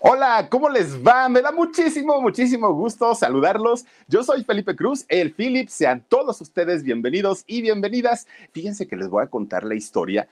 Hola, ¿cómo les va? Me da muchísimo, muchísimo gusto saludarlos. Yo soy Felipe Cruz, el Philip. Sean todos ustedes bienvenidos y bienvenidas. Fíjense que les voy a contar la historia,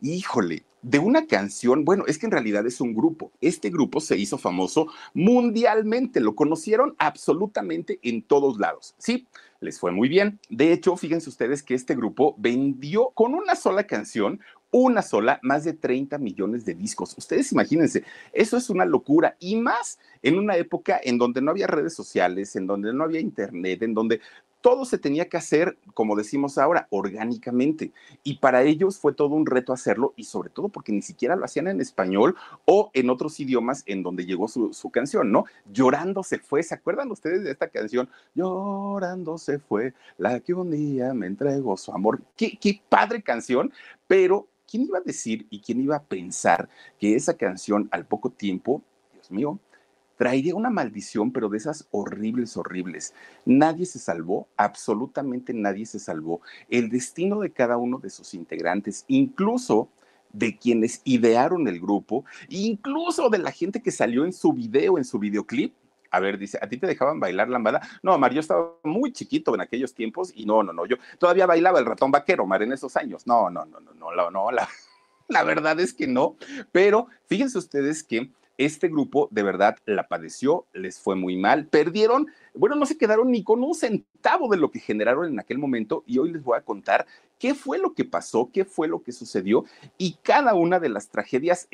híjole, de una canción. Bueno, es que en realidad es un grupo. Este grupo se hizo famoso mundialmente. Lo conocieron absolutamente en todos lados. Sí, les fue muy bien. De hecho, fíjense ustedes que este grupo vendió con una sola canción una sola, más de 30 millones de discos. Ustedes imagínense, eso es una locura y más en una época en donde no había redes sociales, en donde no había internet, en donde todo se tenía que hacer, como decimos ahora, orgánicamente. Y para ellos fue todo un reto hacerlo y sobre todo porque ni siquiera lo hacían en español o en otros idiomas en donde llegó su, canción, ¿no? Llorando se fue. ¿Se acuerdan ustedes de esta canción? Llorando se fue la que un día me entregó su amor. Qué, qué padre canción, pero ¿quién iba a decir y quién iba a pensar que esa canción al poco tiempo, Dios mío, traería una maldición, pero de esas horribles, horribles. Nadie se salvó, absolutamente nadie se salvó. El destino de cada uno de sus integrantes, incluso de quienes idearon el grupo, incluso de la gente que salió en su video, en su videoclip, a ver, dice, ¿a ti te dejaban bailar lambada? No, Mar, yo estaba muy chiquito en aquellos tiempos y no, no, no, yo todavía bailaba el ratón vaquero, Mar, en esos años. No, no, no, no, no, no, no la, la verdad es que no. Pero fíjense ustedes que este grupo de verdad la padeció, les fue muy mal, perdieron, bueno, no se quedaron ni con un centavo de lo que generaron en aquel momento y hoy les voy a contar qué fue lo que pasó, qué fue lo que sucedió y cada una de las tragedias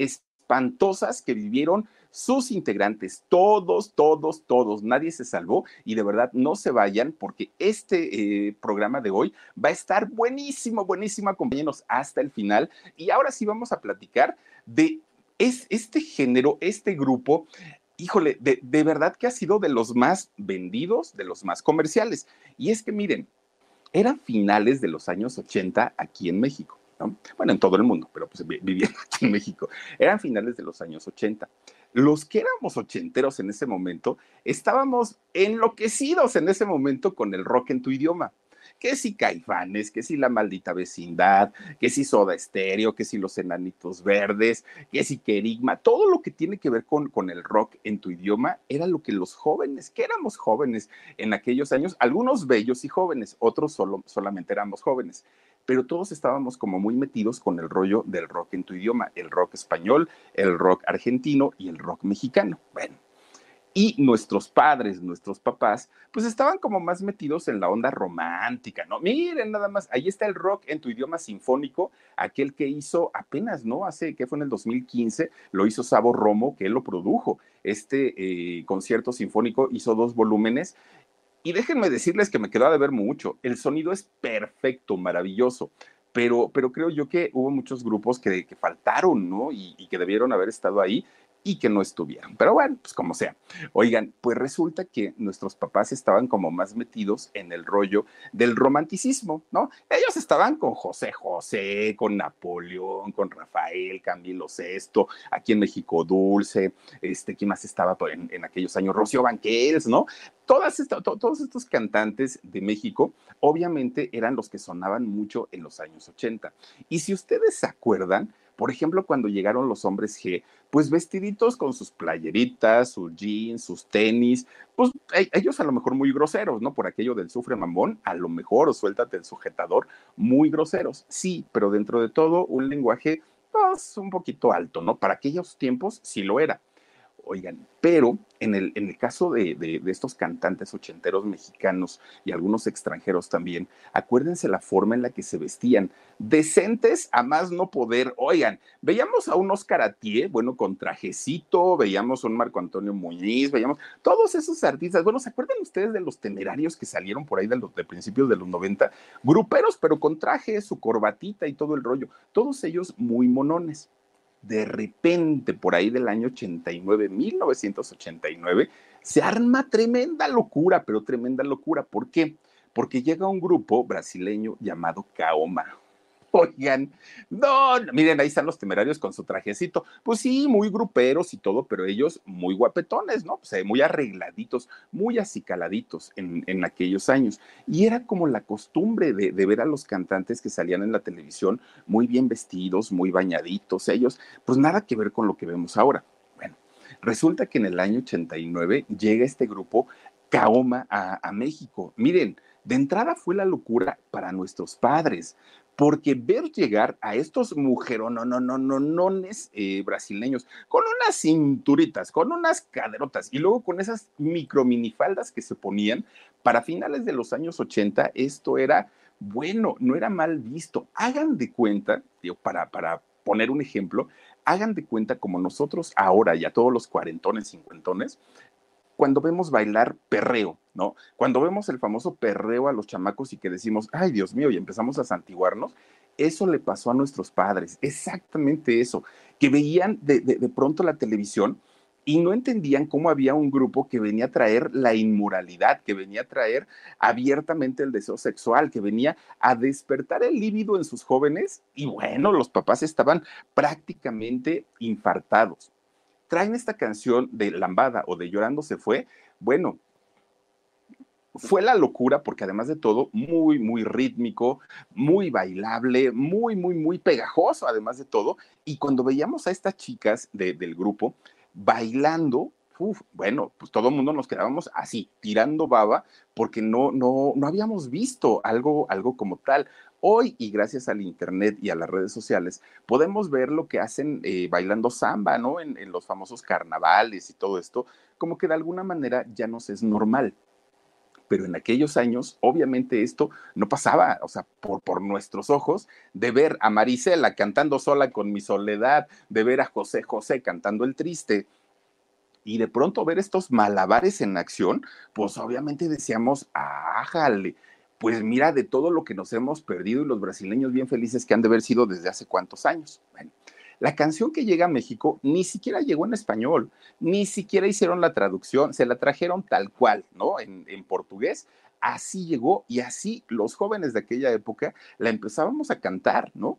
espantosas que vivieron sus integrantes, todos, todos, todos, nadie se salvó y de verdad no se vayan porque este eh, programa de hoy va a estar buenísimo, buenísimo, acompáñenos hasta el final y ahora sí vamos a platicar de es, este género, este grupo, híjole, de, de verdad que ha sido de los más vendidos, de los más comerciales. Y es que miren, eran finales de los años 80 aquí en México. Bueno, en todo el mundo, pero pues viviendo aquí en México. Eran finales de los años 80 los que éramos ochenteros en ese momento, estábamos enloquecidos en ese momento con el rock en tu idioma. Que si Caifanes, que si La Maldita Vecindad, que si Soda Estéreo, que si Los Enanitos Verdes, que si Kerigma, todo lo que tiene que ver con, con el rock en tu idioma era lo que los jóvenes, que éramos jóvenes en aquellos años, algunos bellos y jóvenes, otros solo, solamente éramos jóvenes pero todos estábamos como muy metidos con el rollo del rock en tu idioma, el rock español, el rock argentino y el rock mexicano. Bueno, y nuestros padres, nuestros papás, pues estaban como más metidos en la onda romántica, ¿no? Miren, nada más, ahí está el rock en tu idioma sinfónico, aquel que hizo apenas, ¿no? Hace, que fue en el 2015, lo hizo Sabo Romo, que él lo produjo. Este eh, concierto sinfónico hizo dos volúmenes y déjenme decirles que me quedó de ver mucho. El sonido es perfecto, maravilloso. Pero, pero creo yo que hubo muchos grupos que, que faltaron, ¿no? Y, y, que debieron haber estado ahí y que no estuvieron. Pero bueno, pues como sea. Oigan, pues resulta que nuestros papás estaban como más metidos en el rollo del romanticismo, ¿no? Ellos estaban con José José, con Napoleón, con Rafael, Camilo VI, aquí en México Dulce, este, ¿quién más estaba en, aquellos años? Rocío Banquels, ¿no? Todos estos cantantes de México, obviamente, eran los que sonaban mucho en los años 80. Y si ustedes se acuerdan, por ejemplo, cuando llegaron los hombres G, pues vestiditos con sus playeritas, sus jeans, sus tenis, pues e, ellos a lo mejor muy groseros, ¿no? Por aquello del sufre mamón, a lo mejor, o suéltate el sujetador, muy groseros. Sí, pero dentro de todo, un lenguaje pues, un poquito alto, ¿no? Para aquellos tiempos sí lo era. Oigan, pero en el, en el caso de, de, estos cantantes ochenteros mexicanos y algunos extranjeros también, acuérdense la forma en la que se vestían, decentes a más no poder. Oigan, veíamos a un Oscar Atié, bueno, con trajecito, veíamos a un Marco Antonio Muñiz, veíamos todos esos artistas. Bueno, ¿se acuerdan ustedes de los temerarios que salieron por ahí de, los, de principios de los 90? Gruperos, pero con traje, su corbatita y todo el rollo. Todos ellos muy monones de repente, por ahí del año 89, 1989, se arma tremenda locura, pero tremenda locura. ¿Por qué? Porque llega un grupo brasileño llamado Kaoma. Oigan, no, miren, ahí están los temerarios con su trajecito. Pues sí, muy gruperos y todo, pero ellos muy guapetones, ¿no? Pues, muy arregladitos, muy acicaladitos en, en aquellos años. Y era como la costumbre de, ver a los cantantes que salían en la televisión muy bien vestidos, muy bañaditos. Ellos, pues nada que ver con lo que vemos ahora. Bueno, resulta que en el año 89 llega este grupo Kaoma a México. Miren, de entrada fue la locura para nuestros padres, porque ver llegar a estos mujerononononones eh, brasileños con unas cinturitas, con unas caderotas y luego con esas micro minifaldas que se ponían para finales de los años 80, esto era bueno, no era mal visto. Hagan de cuenta, digo, para, para poner un ejemplo, hagan de cuenta como nosotros ahora, ya todos los cuarentones, cincuentones, cuando vemos bailar perreo, ¿no? Cuando vemos el famoso perreo a los chamacos y que decimos, ay Dios mío, y empezamos a santiguarnos, eso le pasó a nuestros padres, exactamente eso, que veían de, de, pronto la televisión y no entendían cómo había un grupo que venía a traer la inmoralidad, que venía a traer abiertamente el deseo sexual, que venía a despertar el líbido en sus jóvenes y bueno, los papás estaban prácticamente infartados traen esta canción de Lambada o de Llorando se fue, bueno, fue la locura porque además de todo, muy, muy rítmico, muy bailable, muy, muy, muy pegajoso además de todo. Y cuando veíamos a estas chicas del grupo bailando, bueno, pues todo el mundo nos quedábamos así, tirando baba, porque no, no, no habíamos visto algo, algo como tal. Hoy, y gracias al Internet y a las redes sociales, podemos ver lo que hacen eh, bailando samba, ¿no? En, los famosos carnavales y todo esto, como que de alguna manera ya nos es normal. Pero en aquellos años, obviamente esto no pasaba, o sea, por, por nuestros ojos, de ver a Marisela cantando sola con mi soledad, de ver a José José cantando el triste, y de pronto ver estos malabares en acción, pues obviamente decíamos, ájale, pues mira de todo lo que nos hemos perdido y los brasileños bien felices que han de haber sido desde hace cuántos años. La canción que llega a México ni siquiera llegó en español, ni siquiera hicieron la traducción, se la trajeron tal cual, ¿no? En, en portugués. Así llegó y así los jóvenes de aquella época la empezábamos a cantar, ¿no?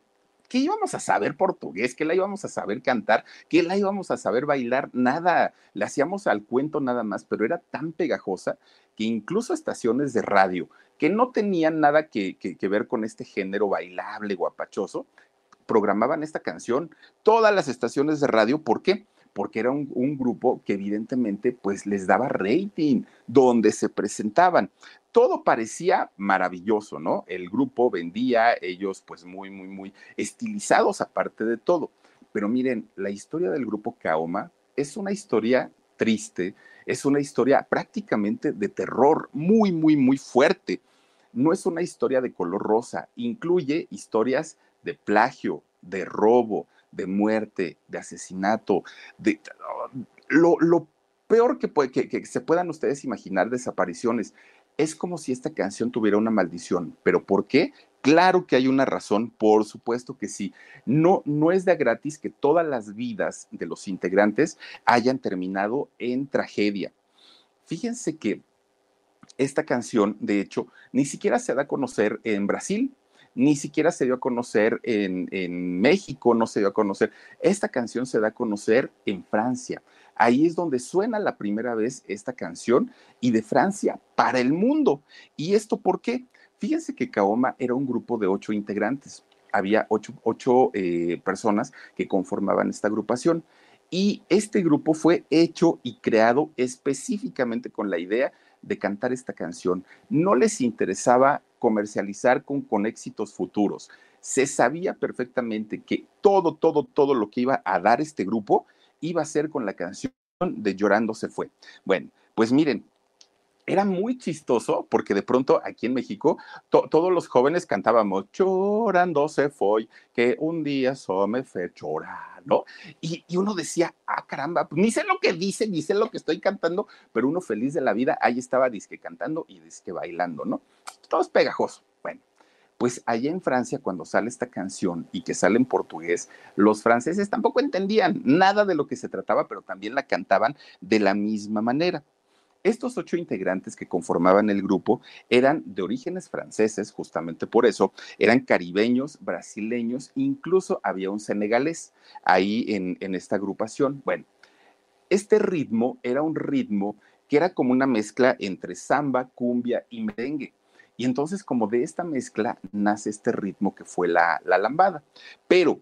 ¿Qué íbamos a saber portugués? ¿Qué la íbamos a saber cantar? ¿Qué la íbamos a saber bailar? Nada, le hacíamos al cuento nada más, pero era tan pegajosa que incluso estaciones de radio que no tenían nada que, ver con este género bailable, guapachoso, programaban esta canción. Todas las estaciones de radio, ¿por qué? Porque era un, un grupo que evidentemente pues les daba rating, donde se presentaban todo parecía maravilloso, ¿no? El grupo vendía, ellos pues muy, muy, muy estilizados aparte de todo. Pero miren, la historia del grupo Kaoma es una historia triste, es una historia prácticamente de terror, muy, muy, muy fuerte. No es una historia de color rosa, incluye historias de plagio, de robo, de muerte, de asesinato, de lo, peor que, se puedan ustedes imaginar, desapariciones es como si esta canción tuviera una maldición. ¿Pero por qué? Claro que hay una razón, por supuesto que sí. No, no es de gratis que todas las vidas de los integrantes hayan terminado en tragedia. Fíjense que esta canción, de hecho, ni siquiera se da a conocer en Brasil, ni siquiera se dio a conocer en, en, México, no se dio a conocer. Esta canción se da a conocer en Francia. Ahí es donde suena la primera vez esta canción y de Francia para el mundo. ¿Y esto por qué? Fíjense que Kaoma era un grupo de ocho integrantes. Había ocho, ocho eh, personas que conformaban esta agrupación. Y este grupo fue hecho y creado específicamente con la idea de cantar esta canción. No les interesaba comercializar con, con éxitos futuros Se sabía perfectamente que todo, todo, todo lo que iba a dar este grupo iba a ser con la canción de Llorando se fue. Bueno, pues miren, era muy chistoso porque de pronto aquí en México todos los jóvenes cantábamos llorando se fue, que un día so me fue llorar, ¿no? Y, uno decía, ah, caramba, ni sé lo que dice, ni sé lo que estoy cantando, pero uno feliz de la vida, ahí estaba disque cantando y disque bailando, ¿no? Todo es. Bueno, pues allá en Francia, cuando sale esta canción y que sale en portugués, los franceses tampoco entendían nada de lo que se trataba, pero también la cantaban de la misma manera. Estos ocho integrantes que conformaban el grupo eran de orígenes franceses, justamente por eso, eran caribeños, brasileños, incluso había un senegalés ahí en, esta agrupación. Bueno, este ritmo era un ritmo que era como una mezcla entre samba, cumbia y merengue. Y entonces como de esta mezcla nace este ritmo que fue la, la lambada. Pero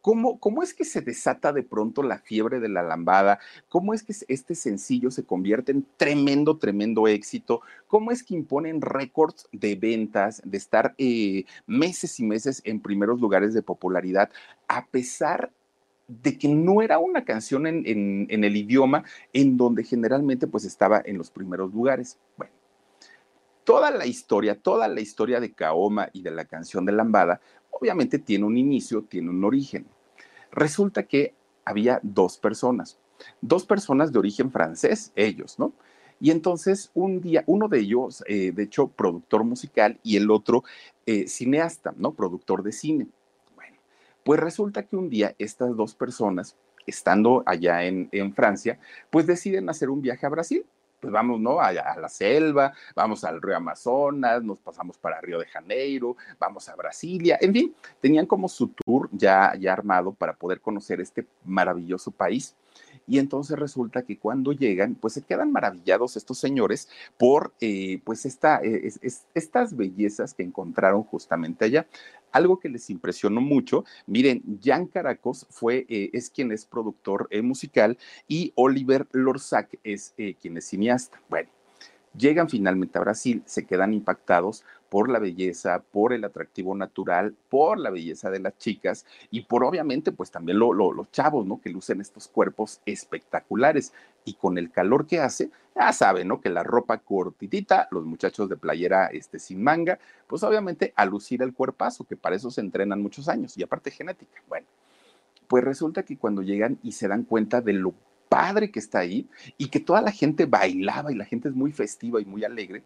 ¿Cómo, ¿Cómo, es que se desata de pronto la fiebre de la lambada? ¿Cómo es que este sencillo se convierte en tremendo, tremendo éxito? ¿Cómo es que imponen récords de ventas, de estar eh, meses y meses en primeros lugares de popularidad, a pesar de que no era una canción en, en el idioma en donde generalmente pues estaba en los primeros lugares? Bueno, toda la historia, toda la historia de Kaoma y de la canción de Lambada, obviamente tiene un inicio, tiene un origen. Resulta que había dos personas, dos personas de origen francés, ellos, ¿no? Y entonces un día, uno de ellos, eh, de hecho, productor musical y el otro eh, cineasta, ¿no? Productor de cine. Bueno, pues resulta que un día estas dos personas, estando allá en, en Francia, pues deciden hacer un viaje a Brasil pues vamos, ¿no? A, la selva, vamos al río Amazonas, nos pasamos para Río de Janeiro, vamos a Brasilia, en fin, tenían como su tour ya, ya armado para poder conocer este maravilloso país. Y entonces resulta que cuando llegan, pues se quedan maravillados estos señores por eh, pues esta, eh, estas bellezas que encontraron justamente allá. Algo que les impresionó mucho, miren, Jan Caracos fue, eh, es quien es productor musical y Oliver Lorzac es quien es cineasta. Bueno, llegan finalmente a Brasil, se quedan impactados por la belleza, por el atractivo natural, por la belleza de las chicas y por obviamente pues también los chavos, ¿no? Que lucen estos cuerpos espectaculares y con el calor que hace, ya saben, ¿no? Que la ropa cortitita, los muchachos de playera este, sin manga, pues obviamente a lucir el cuerpazo, que para eso se entrenan muchos años y aparte genética. Bueno, pues resulta que cuando llegan y se dan cuenta de lo padre que está ahí y que toda la gente bailaba y la gente es muy festiva y muy alegre,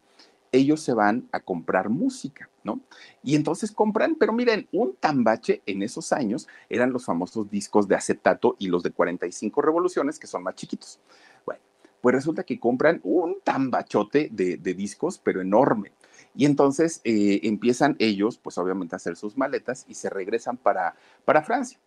ellos se van a comprar música, ¿no? Y entonces compran, pero miren, un tambache en esos años eran los famosos discos de acetato y los de 45 revoluciones, que son más chiquitos. Bueno, pues resulta que compran un tambachote de, discos, pero enorme. Y entonces eh, empiezan ellos, pues obviamente a hacer sus maletas y se regresan para, para Francia.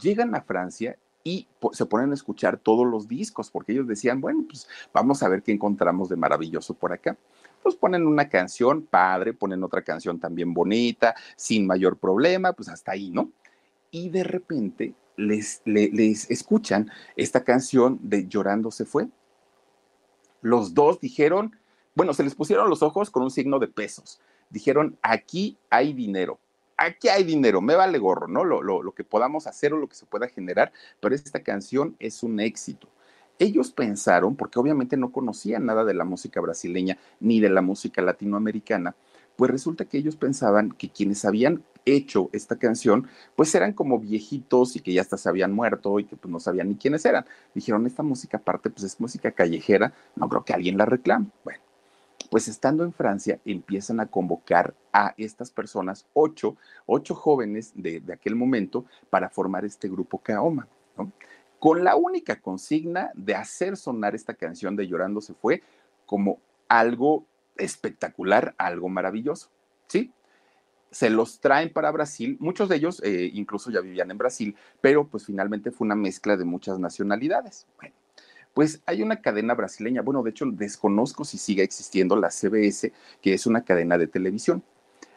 Llegan a Francia y se ponen a escuchar todos los discos, porque ellos decían, bueno, pues vamos a ver qué encontramos de maravilloso por acá pues ponen una canción padre, ponen otra canción también bonita, sin mayor problema, pues hasta ahí, ¿no? Y de repente les, les, escuchan esta canción de Llorando se fue. Los dos dijeron, bueno, se les pusieron los ojos con un signo de pesos. Dijeron, aquí hay dinero, aquí hay dinero, me vale gorro, ¿no? Lo, lo, lo, que podamos hacer o lo que se pueda generar, pero esta canción es un éxito ellos pensaron, porque obviamente no conocían nada de la música brasileña ni de la música latinoamericana, pues resulta que ellos pensaban que quienes habían hecho esta canción, pues eran como viejitos y que ya hasta se habían muerto y que pues no sabían ni quiénes eran. Dijeron, esta música aparte pues es música callejera, no creo que alguien la reclame. Bueno, pues estando en Francia empiezan a convocar a estas personas, ocho, ocho jóvenes de, de aquel momento, para formar este grupo Kaoma. ¿no? Con la única consigna de hacer sonar esta canción de Llorando se fue como algo espectacular, algo maravilloso, ¿sí? se los traen para Brasil, muchos de ellos eh, incluso ya vivían en Brasil, pero pues finalmente fue una mezcla de muchas nacionalidades. Bueno, pues hay una cadena brasileña, bueno, de hecho desconozco si sigue existiendo la CBS, que es una cadena de televisión.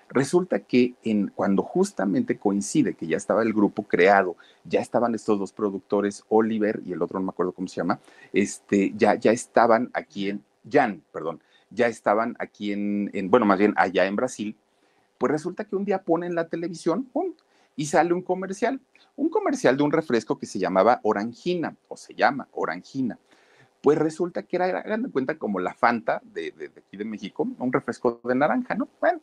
Resulta que en, cuando justamente coincide que ya estaba el grupo creado, ya estaban estos dos productores, Oliver y el otro no me acuerdo cómo se llama, este, ya, ya estaban aquí en, Jan, perdón, ya estaban aquí en, en, bueno, más bien allá en Brasil, pues resulta que un día ponen la televisión ¡pum! y sale un comercial, un comercial de un refresco que se llamaba Orangina, o se llama Orangina. Pues resulta que era, hagan cuenta, como la Fanta de, de, de aquí de México, un refresco de naranja, ¿no? Bueno,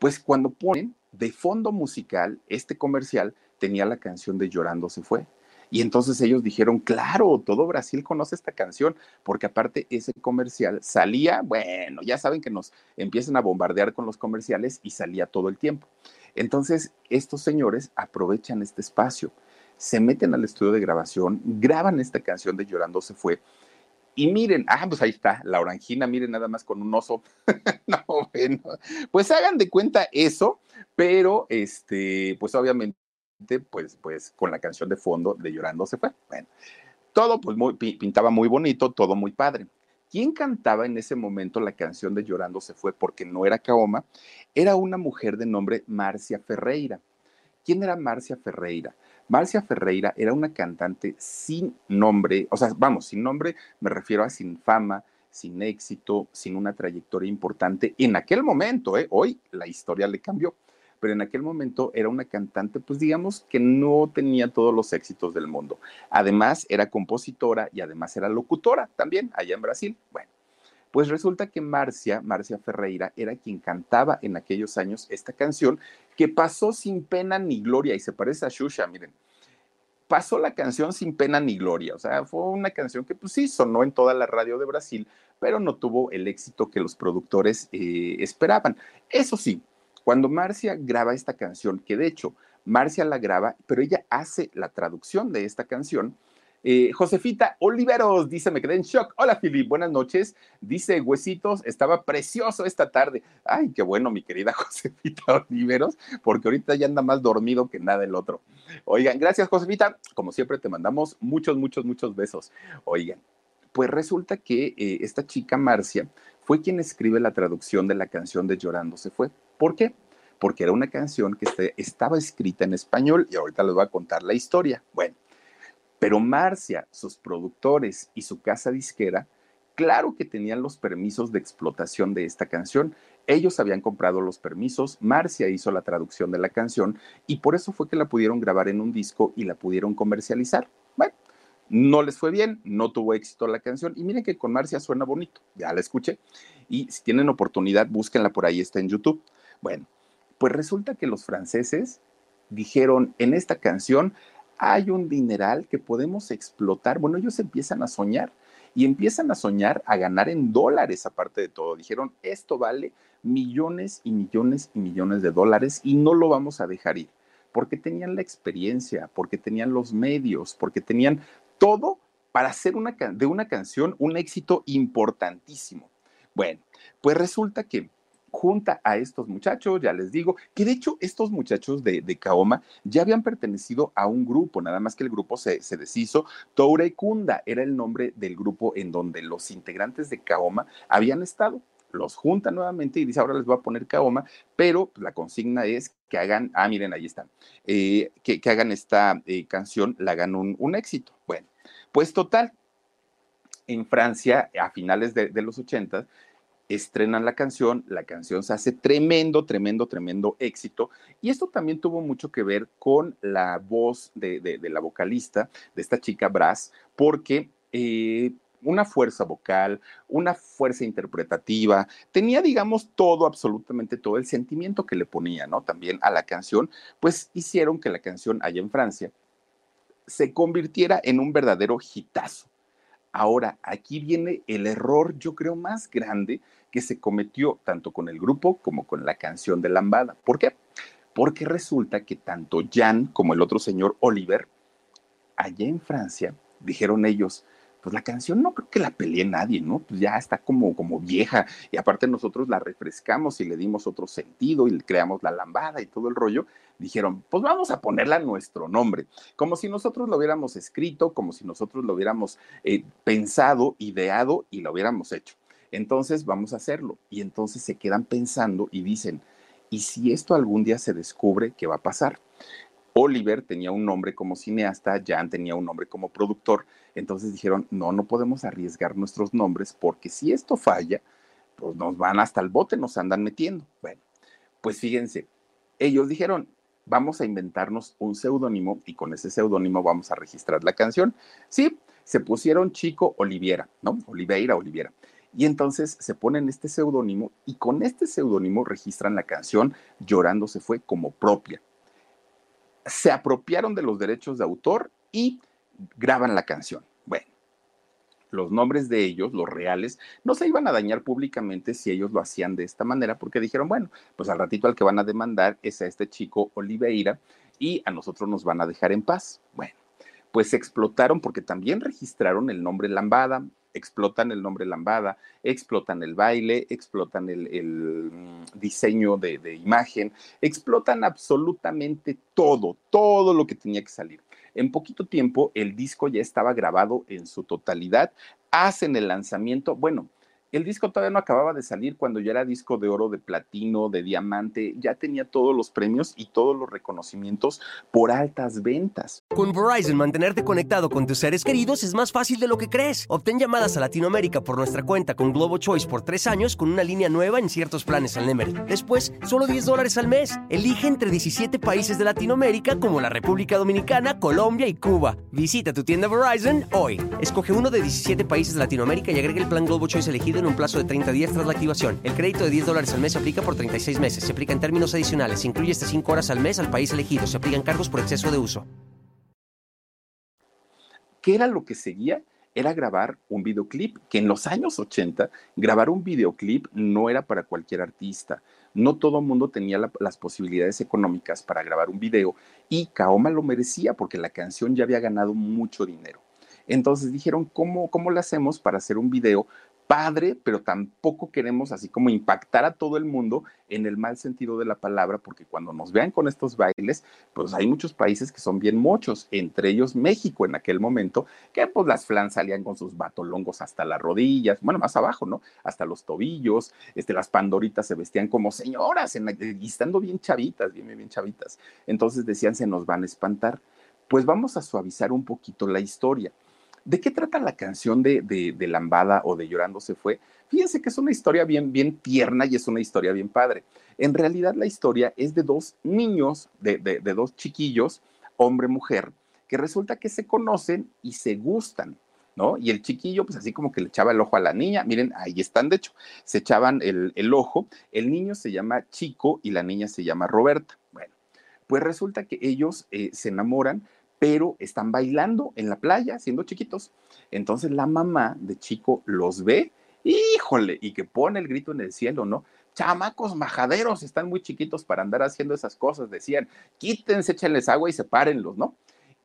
pues cuando ponen de fondo musical este comercial, tenía la canción de Llorando se fue. Y entonces ellos dijeron, claro, todo Brasil conoce esta canción, porque aparte ese comercial salía, bueno, ya saben que nos empiezan a bombardear con los comerciales y salía todo el tiempo. Entonces, estos señores aprovechan este espacio, se meten al estudio de grabación, graban esta canción de Llorando se fue. Y miren, ah, pues ahí está, la orangina, miren nada más con un oso. no, bueno, pues hagan de cuenta eso, pero este, pues obviamente pues, pues con la canción de fondo de Llorando se fue. Bueno, todo pues muy, pintaba muy bonito, todo muy padre. ¿Quién cantaba en ese momento la canción de Llorando se fue? Porque no era Kaoma, era una mujer de nombre Marcia Ferreira. ¿Quién era Marcia Ferreira? Marcia Ferreira era una cantante sin nombre, o sea, vamos, sin nombre me refiero a sin fama, sin éxito, sin una trayectoria importante en aquel momento, ¿eh? hoy la historia le cambió pero en aquel momento era una cantante, pues digamos que no tenía todos los éxitos del mundo. Además, era compositora y además era locutora también allá en Brasil. Bueno, pues resulta que Marcia, Marcia Ferreira, era quien cantaba en aquellos años esta canción que pasó sin pena ni gloria y se parece a Shusha, miren. Pasó la canción sin pena ni gloria, o sea, fue una canción que pues sí sonó en toda la radio de Brasil, pero no tuvo el éxito que los productores eh, esperaban. Eso sí, cuando Marcia graba esta canción, que de hecho Marcia la graba, pero ella hace la traducción de esta canción, eh, Josefita Oliveros dice, me quedé en shock. Hola, Filip, buenas noches. Dice, Huesitos, estaba precioso esta tarde. Ay, qué bueno, mi querida Josefita Oliveros, porque ahorita ya anda más dormido que nada el otro. Oigan, gracias, Josefita. Como siempre, te mandamos muchos, muchos, muchos besos. Oigan, pues resulta que eh, esta chica Marcia fue quien escribe la traducción de la canción de Llorando se fue. ¿Por qué? Porque era una canción que este, estaba escrita en español y ahorita les voy a contar la historia. Bueno, pero Marcia, sus productores y su casa disquera, claro que tenían los permisos de explotación de esta canción. Ellos habían comprado los permisos, Marcia hizo la traducción de la canción y por eso fue que la pudieron grabar en un disco y la pudieron comercializar. Bueno, no les fue bien, no tuvo éxito la canción y miren que con Marcia suena bonito, ya la escuché y si tienen oportunidad búsquenla por ahí, está en YouTube. Bueno, pues resulta que los franceses dijeron, en esta canción hay un dineral que podemos explotar. Bueno, ellos empiezan a soñar y empiezan a soñar a ganar en dólares aparte de todo. Dijeron, esto vale millones y millones y millones de dólares y no lo vamos a dejar ir, porque tenían la experiencia, porque tenían los medios, porque tenían todo para hacer de una canción un éxito importantísimo. Bueno, pues resulta que junta a estos muchachos, ya les digo, que de hecho estos muchachos de, de ya habían pertenecido a un grupo, nada más que el grupo se, se deshizo. Toure Kunda era el nombre del grupo en donde los integrantes de Kaoma habían estado. Los junta nuevamente y dice, ahora les voy a poner Kaoma, pero la consigna es que hagan, ah, miren, ahí están, eh, que, que, hagan esta eh, canción, la hagan un, un éxito. Bueno, pues total, en Francia, a finales de, de los 80, estrenan la canción, la canción se hace tremendo, tremendo, tremendo éxito. Y esto también tuvo mucho que ver con la voz de, la vocalista, de esta chica Brass, porque eh, una fuerza vocal, una fuerza interpretativa, tenía, digamos, todo, absolutamente todo el sentimiento que le ponía, ¿no? También a la canción, pues hicieron que la canción allá en Francia se convirtiera en un verdadero hitazo. Ahora, aquí viene el error, yo creo, más grande que se cometió tanto con el grupo como con la canción de Lambada. ¿Por qué? Porque resulta que tanto Jan como el otro señor Oliver, allá en Francia, dijeron ellos, pues la canción no creo que la pelee nadie, ¿no? Pues ya está como, como vieja y aparte nosotros la refrescamos y le dimos otro sentido y le creamos la lambada y todo el rollo. Dijeron, pues vamos a ponerla a nuestro nombre, como si nosotros lo hubiéramos escrito, como si nosotros lo hubiéramos eh, pensado, ideado y lo hubiéramos hecho. Entonces vamos a hacerlo. Y entonces se quedan pensando y dicen, ¿y si esto algún día se descubre, qué va a pasar? Oliver tenía un nombre como cineasta, Jan tenía un nombre como productor, entonces dijeron, no, no podemos arriesgar nuestros nombres porque si esto falla, pues nos van hasta el bote, nos andan metiendo. Bueno, pues fíjense, ellos dijeron, vamos a inventarnos un seudónimo y con ese seudónimo vamos a registrar la canción. Sí, se pusieron Chico Oliviera, ¿no? Oliveira, Oliviera. Y entonces se ponen este seudónimo y con este seudónimo registran la canción Llorando se fue como propia se apropiaron de los derechos de autor y graban la canción. Bueno, los nombres de ellos, los reales, no se iban a dañar públicamente si ellos lo hacían de esta manera, porque dijeron, bueno, pues al ratito al que van a demandar es a este chico Oliveira y a nosotros nos van a dejar en paz. Bueno, pues explotaron porque también registraron el nombre Lambada, explotan el nombre Lambada, explotan el baile, explotan el, mm, diseño de, de, imagen, explotan absolutamente todo, todo lo que tenía que salir. En poquito tiempo el disco ya estaba grabado en su totalidad, hacen el lanzamiento, bueno, el disco todavía no acababa de salir cuando ya era disco de oro, de platino, de diamante, ya tenía todos los premios y todos los reconocimientos por altas ventas. Con Verizon, mantenerte conectado con tus seres queridos es más fácil de lo que crees. Obtén llamadas a Latinoamérica por nuestra cuenta con Globo Choice por tres años con una línea nueva en ciertos planes al Nemery. Después, solo 10 dólares al mes. Elige entre 17 países de Latinoamérica como la República Dominicana, Colombia y Cuba. Visita tu tienda Verizon hoy. Escoge uno de 17 países de Latinoamérica y agrega el plan Globo Choice elegido en un plazo de 30 días tras la activación. El crédito de 10 dólares al mes se aplica por 36 meses. Se aplica en términos adicionales. Se incluye hasta 5 horas al mes al país elegido. Se aplican cargos por exceso de uso. ¿Qué era lo que seguía? Era grabar un videoclip, que en los años 80 grabar un videoclip no era para cualquier artista. No todo el mundo tenía la, las posibilidades económicas para grabar un video y Kaoma lo merecía porque la canción ya había ganado mucho dinero. Entonces dijeron, ¿cómo, cómo le hacemos para hacer un video padre, pero tampoco queremos así como impactar a todo el mundo en el mal sentido de la palabra, porque cuando nos vean con estos bailes, pues hay muchos países que son bien mochos, entre ellos México en aquel momento, que pues las flans salían con sus batolongos hasta las rodillas, bueno, más abajo, ¿no? Hasta los tobillos, este, las pandoritas se vestían como señoras, en y estando bien chavitas, bien, bien chavitas. Entonces decían, se nos van a espantar. Pues vamos a suavizar un poquito la historia. ¿De qué trata la canción de, de, Lambada o de Llorando se fue? Fíjense que es una historia bien, bien tierna y es una historia bien padre. En realidad la historia es de dos niños, de, de, dos chiquillos, hombre-mujer, que resulta que se conocen y se gustan. ¿No? Y el chiquillo, pues así como que le echaba el ojo a la niña, miren, ahí están, de hecho, se echaban el, el, ojo, el niño se llama Chico y la niña se llama Roberta. Bueno, pues resulta que ellos eh, se enamoran, pero están bailando en la playa, siendo chiquitos. Entonces la mamá de chico los ve, híjole, y que pone el grito en el cielo, ¿no? Chamacos majaderos, están muy chiquitos para andar haciendo esas cosas, decían, quítense, échenles agua y sepárenlos, ¿no?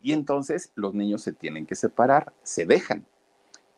Y entonces los niños se tienen que separar, se dejan.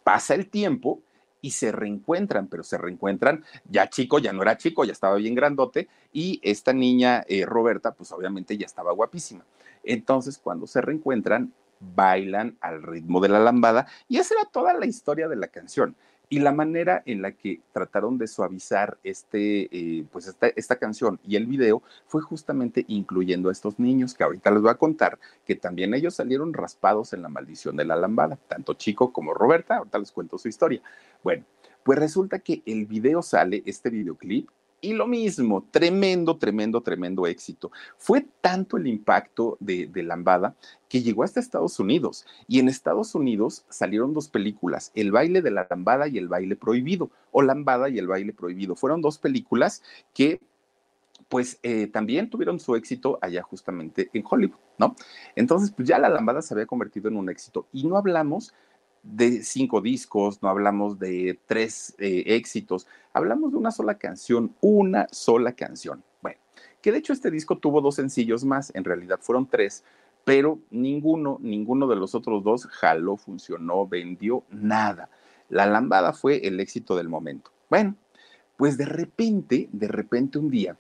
Pasa el tiempo y se reencuentran, pero se reencuentran, ya chico, ya no era chico, ya estaba bien grandote, y esta niña, eh, Roberta, pues obviamente ya estaba guapísima. Entonces, cuando se reencuentran, bailan al ritmo de la lambada y esa era toda la historia de la canción. Y la manera en la que trataron de suavizar este, eh, pues esta, esta, canción y el video fue justamente incluyendo a estos niños, que ahorita les voy a contar que también ellos salieron raspados en la maldición de la lambada, tanto Chico como Roberta, ahorita les cuento su historia. Bueno, pues resulta que el video sale, este videoclip, y lo mismo, tremendo, tremendo, tremendo éxito. Fue tanto el impacto de, de, Lambada que llegó hasta Estados Unidos. Y en Estados Unidos salieron dos películas, El baile de la Lambada y El baile prohibido, o Lambada y El baile prohibido. Fueron dos películas que pues eh, también tuvieron su éxito allá justamente en Hollywood, ¿no? Entonces, pues ya la lambada se había convertido en un éxito. Y no hablamos de cinco discos, no hablamos de tres eh, éxitos, hablamos de una sola canción, una sola canción. Bueno, que de hecho este disco tuvo dos sencillos más, en realidad fueron tres, pero ninguno, ninguno de los otros dos jaló, funcionó, vendió nada. La lambada fue el éxito del momento. Bueno, pues de repente, de repente un día,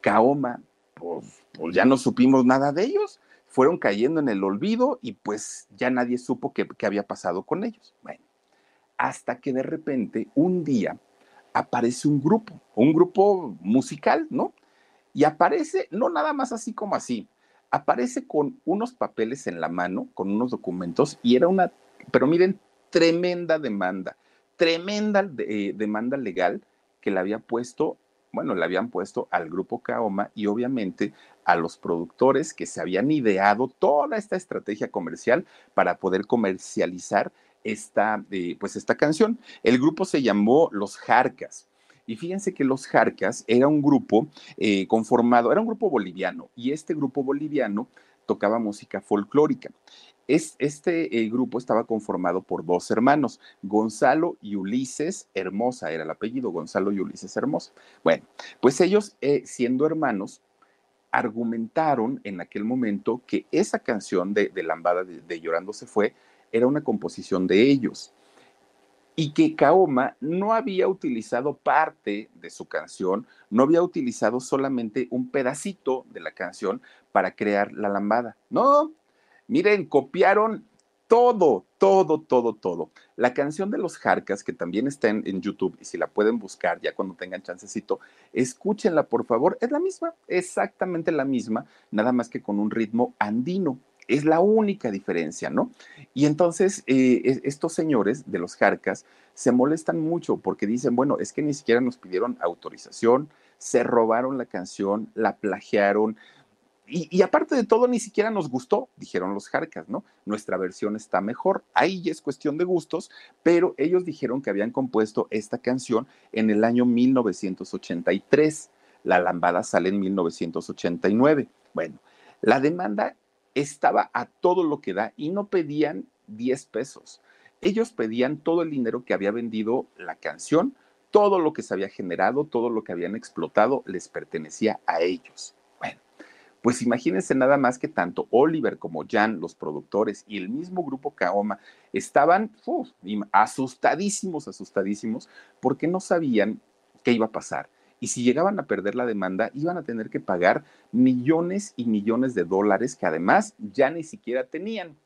Kaoma, pues, pues, ya no supimos nada de ellos, fueron cayendo en el olvido y pues ya nadie supo qué, había pasado con ellos. Bueno, hasta que de repente un día aparece un grupo, un grupo musical, ¿no? Y aparece, no nada más así como así, aparece con unos papeles en la mano, con unos documentos, y era una, pero miren, tremenda demanda, tremenda eh, demanda legal que le había puesto, bueno, le habían puesto al grupo Kaoma y obviamente a los productores que se habían ideado toda esta estrategia comercial para poder comercializar esta, eh, pues esta canción. El grupo se llamó Los Jarcas. Y fíjense que los Jarcas era un grupo eh, conformado, era un grupo boliviano, y este grupo boliviano tocaba música folclórica. Es, este eh, grupo estaba conformado por dos hermanos, Gonzalo y Ulises Hermosa, era el apellido, Gonzalo y Ulises Hermosa. Bueno, pues ellos, eh, siendo hermanos, argumentaron en aquel momento que esa canción de, Lambada de Llorando se fue era una composición de ellos y que Kaoma no había utilizado parte de su canción, no había utilizado solamente un pedacito de la canción para crear la lambada. No, miren, copiaron todo, todo, todo, todo. La canción de los Jarcas, que también está en, en, YouTube, y si la pueden buscar ya cuando tengan chancecito, escúchenla por favor, es la misma, exactamente la misma, nada más que con un ritmo andino. Es la única diferencia, ¿no? Y entonces eh, estos señores de los Jarcas se molestan mucho porque dicen, bueno, es que ni siquiera nos pidieron autorización, se robaron la canción, la plagiaron. Y, aparte de todo, ni siquiera nos gustó, dijeron los Jarcas, ¿no? Nuestra versión está mejor. Ahí ya es cuestión de gustos, pero ellos dijeron que habían compuesto esta canción en el año 1983. La lambada sale en 1989. Bueno, la demanda estaba a todo lo que da y no pedían 10 pesos. Ellos pedían todo el dinero que había vendido la canción, todo lo que se había generado, todo lo que habían explotado les pertenecía a ellos. Pues imagínense nada más que tanto Oliver como Jan, los productores y el mismo grupo Kaoma estaban asustadísimos, asustadísimos, porque no sabían qué iba a pasar y si llegaban a perder la demanda, iban a tener que pagar millones y millones de dólares que además ya ni siquiera tenían.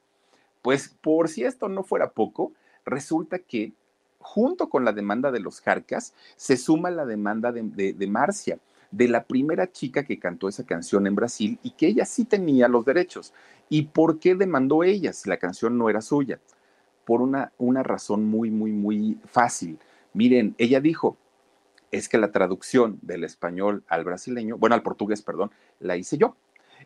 Pues por si esto no fuera poco, resulta que junto con la demanda de los Jarcas se suma la demanda de, Marcia, de la primera chica que cantó esa canción en Brasil y que ella sí tenía los derechos. ¿Y por qué demandó ella si la canción no era suya? Por una, una razón muy, muy, muy fácil. Miren, ella dijo, es que la traducción del español al brasileño, bueno, al portugués, perdón, la hice yo.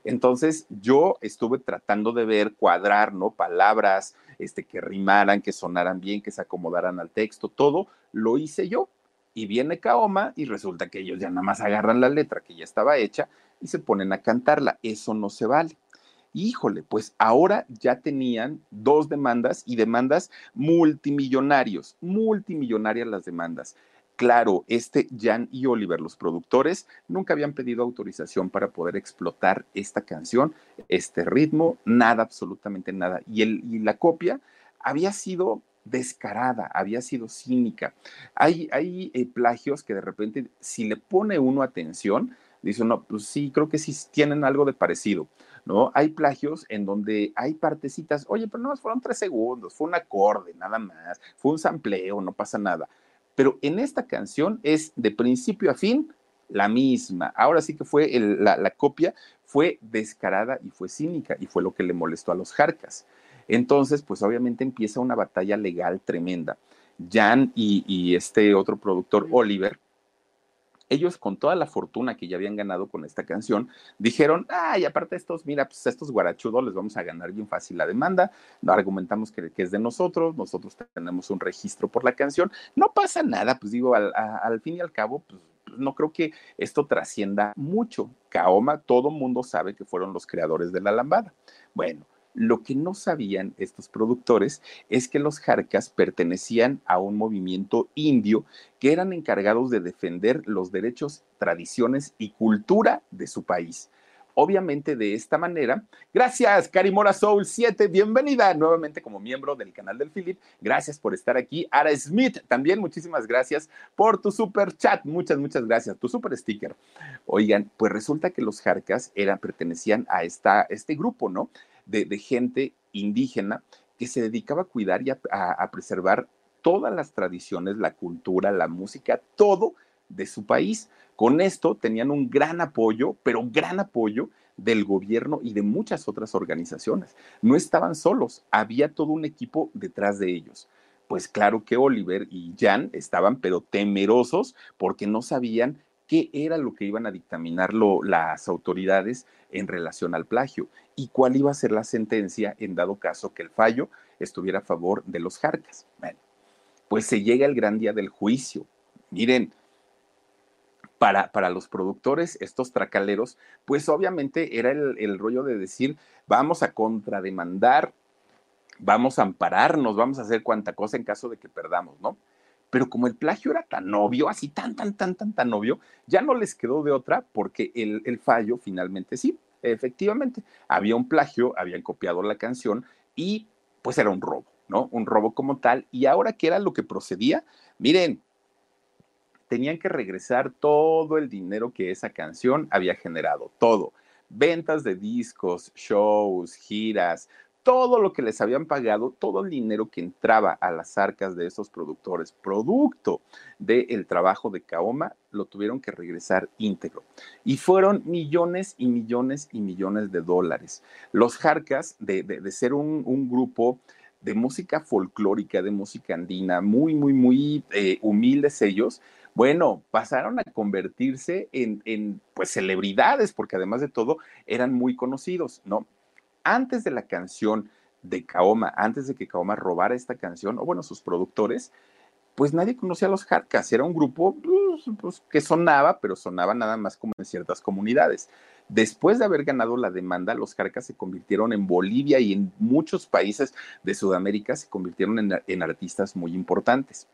Entonces yo estuve tratando de ver, cuadrar, ¿no? Palabras este, que rimaran, que sonaran bien, que se acomodaran al texto, todo lo hice yo. Y viene Kaoma y resulta que ellos ya nada más agarran la letra que ya estaba hecha y se ponen a cantarla. Eso no se vale. Híjole, pues ahora ya tenían dos demandas y demandas multimillonarios, multimillonarias las demandas. Claro, este Jan y Oliver, los productores, nunca habían pedido autorización para poder explotar esta canción, este ritmo, nada, absolutamente nada. Y, el, y la copia había sido descarada, había sido cínica. Hay, hay eh, plagios que de repente, si le pone uno atención, dice no, pues sí, creo que sí tienen algo de parecido. ¿no? Hay plagios en donde hay partecitas, oye, pero no, fueron tres segundos, fue un acorde, nada más, fue un sampleo, no pasa nada pero en esta canción es de principio a fin la misma. Ahora sí que fue la, copia, fue descarada y fue cínica y fue lo que le molestó a los Jarcas. Entonces, pues obviamente empieza una batalla legal tremenda. Jan y este otro productor, Oliver, ellos con toda la fortuna que ya habían ganado con esta canción, dijeron, ay, aparte de estos, mira, pues estos guarachudos les vamos a ganar bien fácil la demanda, argumentamos que, es de nosotros, nosotros tenemos un registro por la canción, no pasa nada, pues digo, al, al fin y al cabo, pues no creo que esto trascienda mucho. Kaoma, todo mundo sabe que fueron los creadores de la lambada. Bueno, lo que no sabían estos productores es que los Jarcas pertenecían a un movimiento indio que eran encargados de defender los derechos, tradiciones y cultura de su país. Obviamente de esta manera, gracias Karimora Soul 7, bienvenida nuevamente como miembro del canal del Philip, gracias por estar aquí. Ara Smith, también muchísimas gracias por tu super chat, muchas, muchas gracias, tu super sticker. Oigan, pues resulta que los Jarcas eran, pertenecían a esta, este grupo, ¿no? De, gente indígena que se dedicaba a cuidar y a preservar todas las tradiciones, la cultura, la música, todo de su país. Con esto tenían un gran apoyo, pero gran apoyo del gobierno y de muchas otras organizaciones. No estaban solos, había todo un equipo detrás de ellos. Pues claro que Oliver y Jan estaban pero temerosos porque no sabían qué era lo que iban a dictaminar las autoridades en relación al plagio y cuál iba a ser la sentencia en dado caso que el fallo estuviera a favor de los Jarcas. Bueno, pues se llega el gran día del juicio. Miren, para, los productores, estos tracaleros, pues obviamente era el, rollo de decir, vamos a contrademandar, vamos a ampararnos, vamos a hacer cuanta cosa en caso de que perdamos, ¿no? Pero como el plagio era tan obvio, así tan, tan, tan, tan, tan obvio, ya no les quedó de otra porque el, el fallo finalmente sí, efectivamente, había un plagio, habían copiado la canción y pues era un robo, ¿no? Un robo como tal. Y ahora, ¿qué era lo que procedía? Miren, tenían que regresar todo el dinero que esa canción había generado, todo. Ventas de discos, shows, giras, todo lo que les habían pagado, todo el dinero que entraba a las arcas de esos productores, producto del trabajo de Kaoma, lo tuvieron que regresar íntegro. Y fueron millones y millones y millones de dólares. Los Jarcas, de, ser un, grupo de música folclórica, de música andina, muy, muy, muy eh, humildes ellos, bueno, pasaron a convertirse en, pues celebridades, porque además de todo eran muy conocidos, ¿no? Antes de la canción de Kaoma, antes de que Kaoma robara esta canción, o bueno, sus productores, pues nadie conocía a los Jarcas, era un grupo pues, pues, que sonaba, pero sonaba nada más como en ciertas comunidades. Después de haber ganado la demanda, los Jarcas se convirtieron en Bolivia y en muchos países de Sudamérica se convirtieron en artistas muy importantes.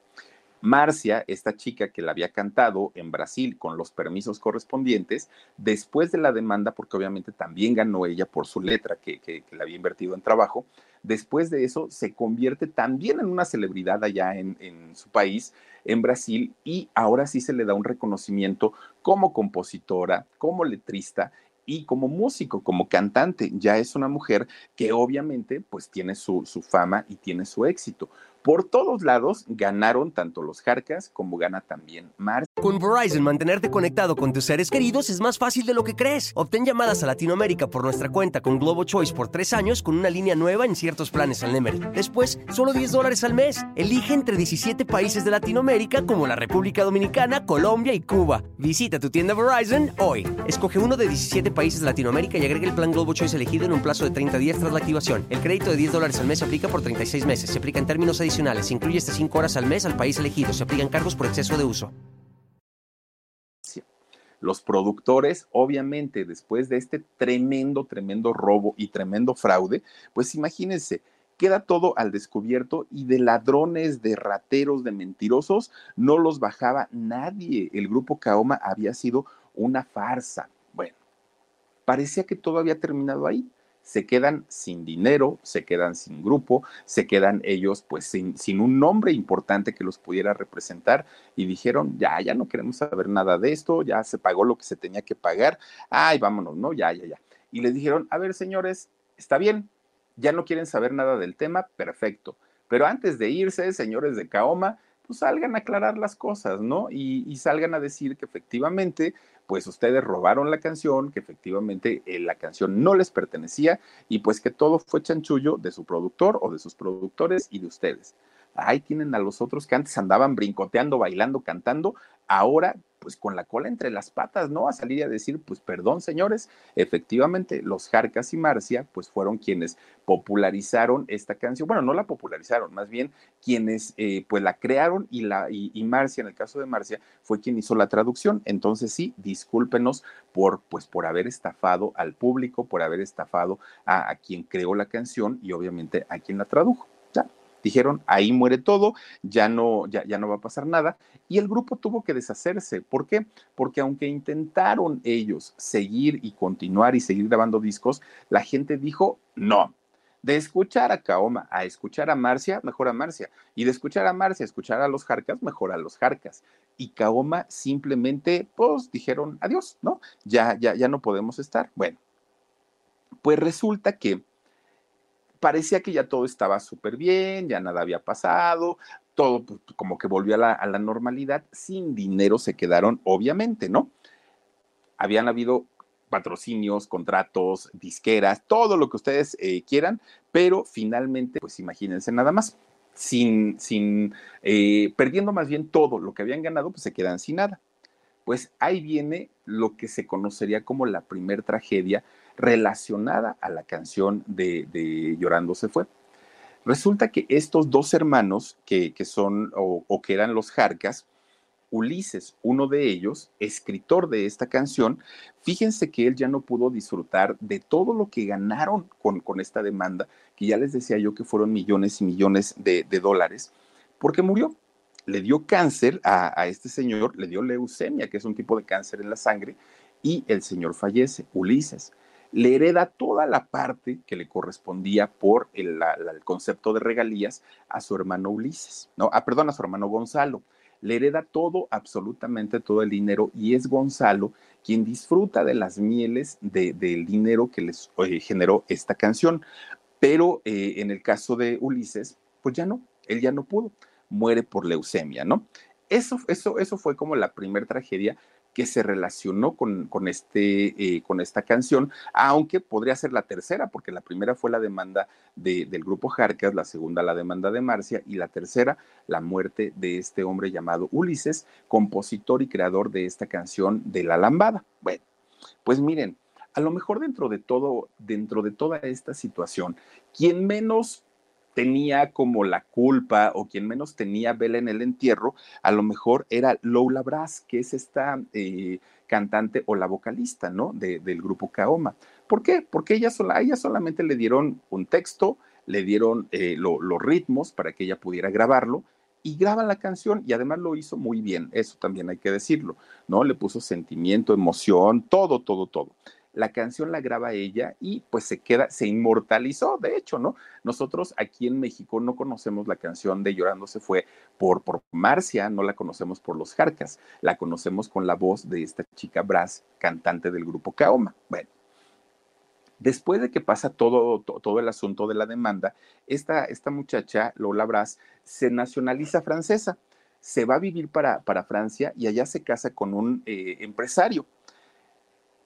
Marcia, esta chica que la había cantado en Brasil con los permisos correspondientes, después de la demanda, porque obviamente también ganó ella por su letra que, le había invertido en trabajo, después de eso se convierte también en una celebridad allá en, en su país, en Brasil, y ahora sí se le da un reconocimiento como compositora, como letrista y como músico, como cantante. Ya es una mujer que obviamente pues tiene su, su fama y tiene su éxito. Por todos lados ganaron tanto los Jarcas como gana también Mars. Con Verizon, mantenerte conectado con tus seres queridos es más fácil de lo que crees. Obtén llamadas a Latinoamérica por nuestra cuenta con Globo Choice por tres años con una línea nueva en ciertos planes al Nemery. Después, solo 10 dólares al mes. Elige entre 17 países de Latinoamérica como la República Dominicana, Colombia y Cuba. Visita tu tienda Verizon hoy. Escoge uno de 17 países de Latinoamérica y agrega el plan Globo Choice elegido en un plazo de 30 días tras la activación. El crédito de 10 dólares al mes se aplica por 36 meses. Se aplica en términos adicionales adicionales. Incluye hasta 5 horas al mes al país elegido. Se aplican cargos por exceso de uso. Los productores, obviamente, después de este tremendo, tremendo robo y tremendo fraude, pues imagínense, queda todo al descubierto y de ladrones, de rateros, de mentirosos, no los bajaba nadie. El grupo Kaoma había sido una farsa. Bueno, parecía que todo había terminado ahí se quedan sin dinero, se quedan sin grupo, se quedan ellos pues sin, sin, un nombre importante que los pudiera representar y dijeron, ya, ya no queremos saber nada de esto, ya se pagó lo que se tenía que pagar, ay, vámonos, ¿no? Ya, ya, ya. Y les dijeron, a ver, señores, está bien, ya no quieren saber nada del tema, perfecto. Pero antes de irse, señores de Kaoma, pues salgan a aclarar las cosas, ¿no? Y, salgan a decir que efectivamente pues ustedes robaron la canción, que efectivamente eh, la canción no les pertenecía y pues que todo fue chanchullo de su productor o de sus productores y de ustedes. Ahí tienen a los otros que antes andaban brincoteando, bailando, cantando, ahora pues con la cola entre las patas, ¿no? A salir a decir, pues perdón, señores, efectivamente, los Jarcas y Marcia, pues fueron quienes popularizaron esta canción. Bueno, no la popularizaron, más bien quienes eh, pues la crearon y, la, y, Marcia, en el caso de Marcia, fue quien hizo la traducción. Entonces sí, discúlpenos por, pues, por haber estafado al público, por haber estafado a, a quien creó la canción y obviamente a quien la tradujo. Dijeron, ahí muere todo, ya no, ya, ya no va a pasar nada. Y el grupo tuvo que deshacerse. ¿Por qué? Porque aunque intentaron ellos seguir y continuar y seguir grabando discos, la gente dijo, no, de escuchar a Kaoma a escuchar a Marcia, mejor a Marcia. Y de escuchar a Marcia a escuchar a los Jarcas, mejor a los Jarcas. Y Kaoma simplemente, pues, dijeron adiós, ¿no? Ya, ya, ya no podemos estar. Bueno, pues resulta que parecía que ya todo estaba súper bien, ya nada había pasado, todo pues, como que volvió a la, normalidad. Sin dinero se quedaron, obviamente, ¿no? Habían habido patrocinios, contratos, disqueras, todo lo que ustedes eh, quieran, pero finalmente, pues imagínense nada más, sin, sin, eh, perdiendo más bien todo lo que habían ganado, pues se quedan sin nada. Pues ahí viene lo que se conocería como la primer tragedia relacionada a la canción de, Llorando se fue. Resulta que estos dos hermanos, que, son o, que eran los Jarcas, Ulises, uno de ellos, escritor de esta canción, fíjense que él ya no pudo disfrutar de todo lo que ganaron con, esta demanda, que ya les decía yo que fueron millones y millones de, de dólares, porque murió. Le dio cáncer a, a, este señor, le dio leucemia, que es un tipo de cáncer en la sangre, y el señor fallece, Ulises. Le hereda toda la parte que le correspondía por el, concepto de regalías a su hermano Ulises, no, ah, perdón, a su hermano Gonzalo le hereda todo, absolutamente todo el dinero, y es Gonzalo quien disfruta de las mieles de, del dinero que les generó esta canción. Pero eh, en el caso de Ulises, pues ya no, él ya no pudo, muere por leucemia, ¿no? Eso, eso, eso fue como la primera tragedia que se relacionó con, con, este, eh, con esta canción, aunque podría ser la tercera, porque la primera fue la demanda de, del grupo Jarcas, la segunda la demanda de Marcia y la tercera la muerte de este hombre llamado Ulises, compositor y creador de esta canción de La Lambada. Bueno, pues miren, a lo mejor dentro de todo, dentro de toda esta situación, quien menos tenía como la culpa o quien menos tenía vela en el entierro, a lo mejor era Lola Brass, que es esta eh, cantante o la vocalista, ¿no? De, del grupo Kaoma. ¿Por qué? Porque ella, sola, a ella solamente le dieron un texto, le dieron eh, lo, los ritmos para que ella pudiera grabarlo y graba la canción y además lo hizo muy bien, eso también hay que decirlo, ¿no? Le puso sentimiento, emoción, todo, todo, todo la canción la graba ella y pues se queda, se inmortalizó, de hecho, ¿no? Nosotros aquí en México no conocemos la canción de Llorando se fue por, por Marcia, no la conocemos por los Jarcas, la conocemos con la voz de esta chica Brass, cantante del grupo Kaoma. Bueno. Después de que pasa todo, todo, el asunto de la demanda, esta, esta muchacha, Lola Brass, se nacionaliza francesa, se va a vivir para, para Francia y allá se casa con un eh, empresario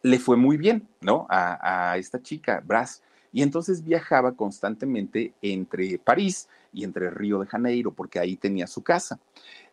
le fue muy bien, ¿no? A, a esta chica, Brass. Y entonces viajaba constantemente entre París y entre Río de Janeiro, porque ahí tenía su casa.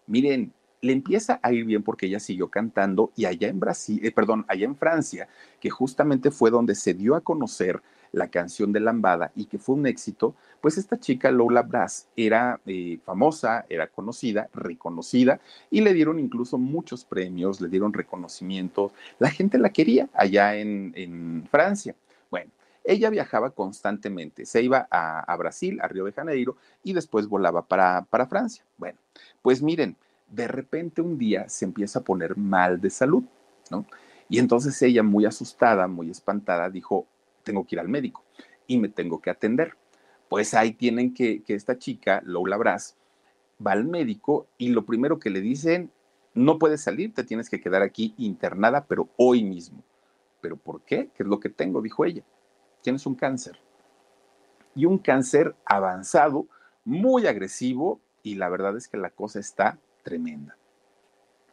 Miren, le empieza a ir bien porque ella siguió cantando y allá en Brasil, eh, perdón, allá en Francia, que justamente fue donde se dio a conocer la canción de Lambada y que fue un éxito, pues esta chica Lola Brass era eh, famosa, era conocida, reconocida y le dieron incluso muchos premios, le dieron reconocimientos, la gente la quería allá en, en Francia. Bueno, ella viajaba constantemente, se iba a, a, Brasil, a Río de Janeiro y después volaba para, para Francia. Bueno, pues miren, de repente un día se empieza a poner mal de salud, ¿no? Y entonces ella, muy asustada, muy espantada, dijo, tengo que ir al médico y me tengo que atender. Pues ahí tienen que, que esta chica, Lola Brass, va al médico y lo primero que le dicen, no puedes salir, te tienes que quedar aquí internada, pero hoy mismo. ¿Pero por qué? ¿Qué es lo que tengo? Dijo ella. Tienes un cáncer. Y un cáncer avanzado, muy agresivo, y la verdad es que la cosa está tremenda.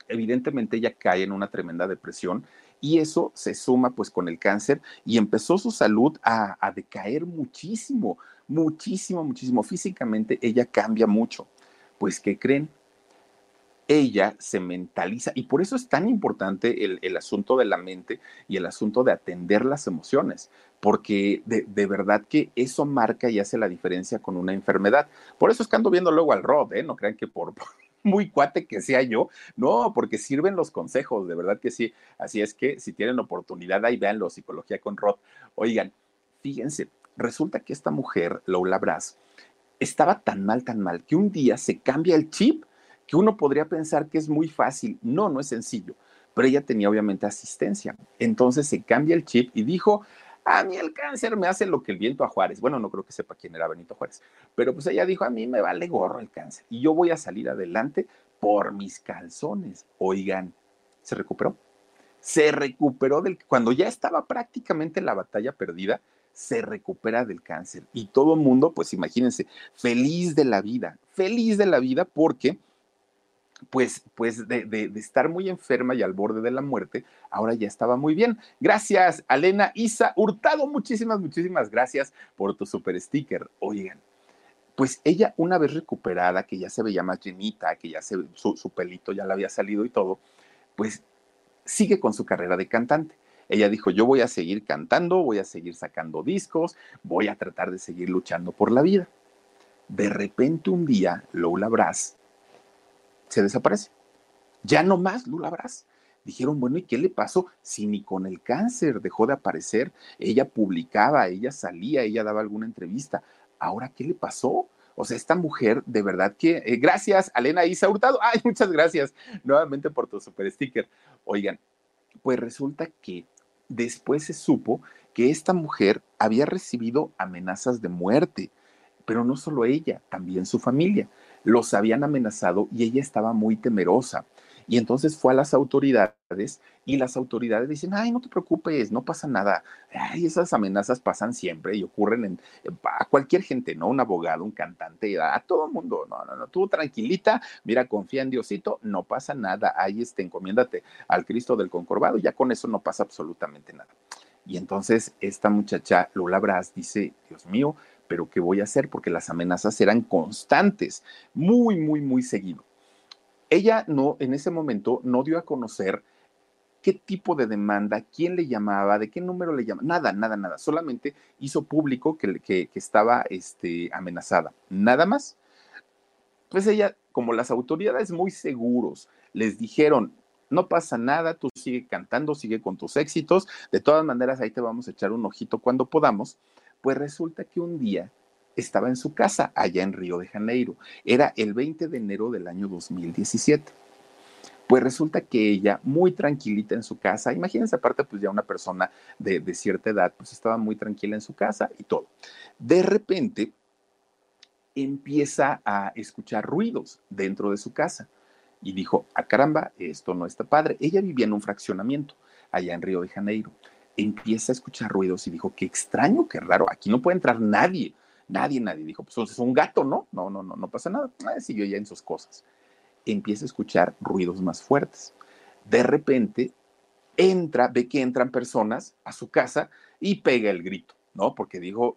Evidentemente ella cae en una tremenda depresión y eso se suma pues con el cáncer y empezó su salud a, a decaer muchísimo, muchísimo, muchísimo. Físicamente ella cambia mucho. Pues, ¿qué creen? ella se mentaliza y por eso es tan importante el, el, asunto de la mente y el asunto de atender las emociones, porque de, de, verdad que eso marca y hace la diferencia con una enfermedad. Por eso es que ando viendo luego al Rod, ¿eh? No crean que por, muy cuate que sea yo, no, porque sirven los consejos, de verdad que sí. Así es que si tienen oportunidad, ahí veanlo, Psicología con Rod. Oigan, fíjense, resulta que esta mujer, Lola Brass, estaba tan mal, tan mal, que un día se cambia el chip, que uno podría pensar que es muy fácil. No, no es sencillo. Pero ella tenía obviamente asistencia. Entonces se cambia el chip y dijo, a mí el cáncer me hace lo que el viento a Juárez. Bueno, no creo que sepa quién era Benito Juárez, pero pues ella dijo, a mí me vale gorro el cáncer y yo voy a salir adelante por mis calzones. Oigan, ¿se recuperó? Se recuperó del, cuando ya estaba prácticamente la batalla perdida, se recupera del cáncer. Y todo el mundo, pues imagínense, feliz de la vida, feliz de la vida porque pues, pues de, estar muy enferma y al borde de la muerte, ahora ya estaba muy bien. Gracias, Alena Isa Hurtado, muchísimas, muchísimas gracias por tu super sticker. Oigan, pues ella una vez recuperada, que ya se veía más llenita, que ya se, su, su pelito ya le había salido y todo, pues sigue con su carrera de cantante. Ella dijo, yo voy a seguir cantando, voy a seguir sacando discos, voy a tratar de seguir luchando por la vida. De repente un día, Lola Brás se desaparece. Ya no más Lula Brás. Dijeron, bueno, ¿y qué le pasó? Si ni con el cáncer dejó de aparecer, ella publicaba, ella salía, ella daba alguna entrevista. Ahora, ¿qué le pasó? O sea, esta mujer, de verdad que, eh, gracias, Alena Isa Hurtado. Ay, muchas gracias nuevamente por tu super sticker. Oigan, pues resulta que después se supo que esta mujer había recibido amenazas de muerte, pero no solo ella, también su familia los habían amenazado y ella estaba muy temerosa. Y entonces fue a las autoridades y las autoridades dicen, ay, no te preocupes, no pasa nada. Ay, esas amenazas pasan siempre y ocurren en, a cualquier gente, ¿no? Un abogado, un cantante, a todo el mundo. No, no, no, tú tranquilita, mira, confía en Diosito, no pasa nada. Ahí este, encomiéndate al Cristo del Concorvado, ya con eso no pasa absolutamente nada. Y entonces esta muchacha, Lola Brás, dice, Dios mío, pero ¿qué voy a hacer? Porque las amenazas eran constantes, muy, muy, muy seguido. Ella no, en ese momento, no dio a conocer qué tipo de demanda, quién le llamaba, de qué número le llamaba, nada, nada, nada. Solamente hizo público que, que, estaba este, amenazada. Nada más. Pues ella, como las autoridades muy seguros, les dijeron, no pasa nada, tú sigue cantando, sigue con tus éxitos, de todas maneras ahí te vamos a echar un ojito cuando podamos. Pues resulta que un día estaba en su casa allá en Río de Janeiro. Era el 20 de enero del año 2017. Pues resulta que ella, muy tranquilita en su casa, imagínense aparte, pues ya una persona de, cierta edad, pues estaba muy tranquila en su casa y todo. De repente empieza a escuchar ruidos dentro de su casa y dijo, a ah, caramba, esto no está padre. Ella vivía en un fraccionamiento allá en Río de Janeiro empieza a escuchar ruidos y dijo, qué extraño, qué raro, aquí no puede entrar nadie, nadie, nadie. Dijo, pues es un gato, ¿no? No, no, no, no pasa nada. Ah, siguió ya en sus cosas. Empieza a escuchar ruidos más fuertes. De repente entra, ve que entran personas a su casa y pega el grito, ¿no? Porque dijo,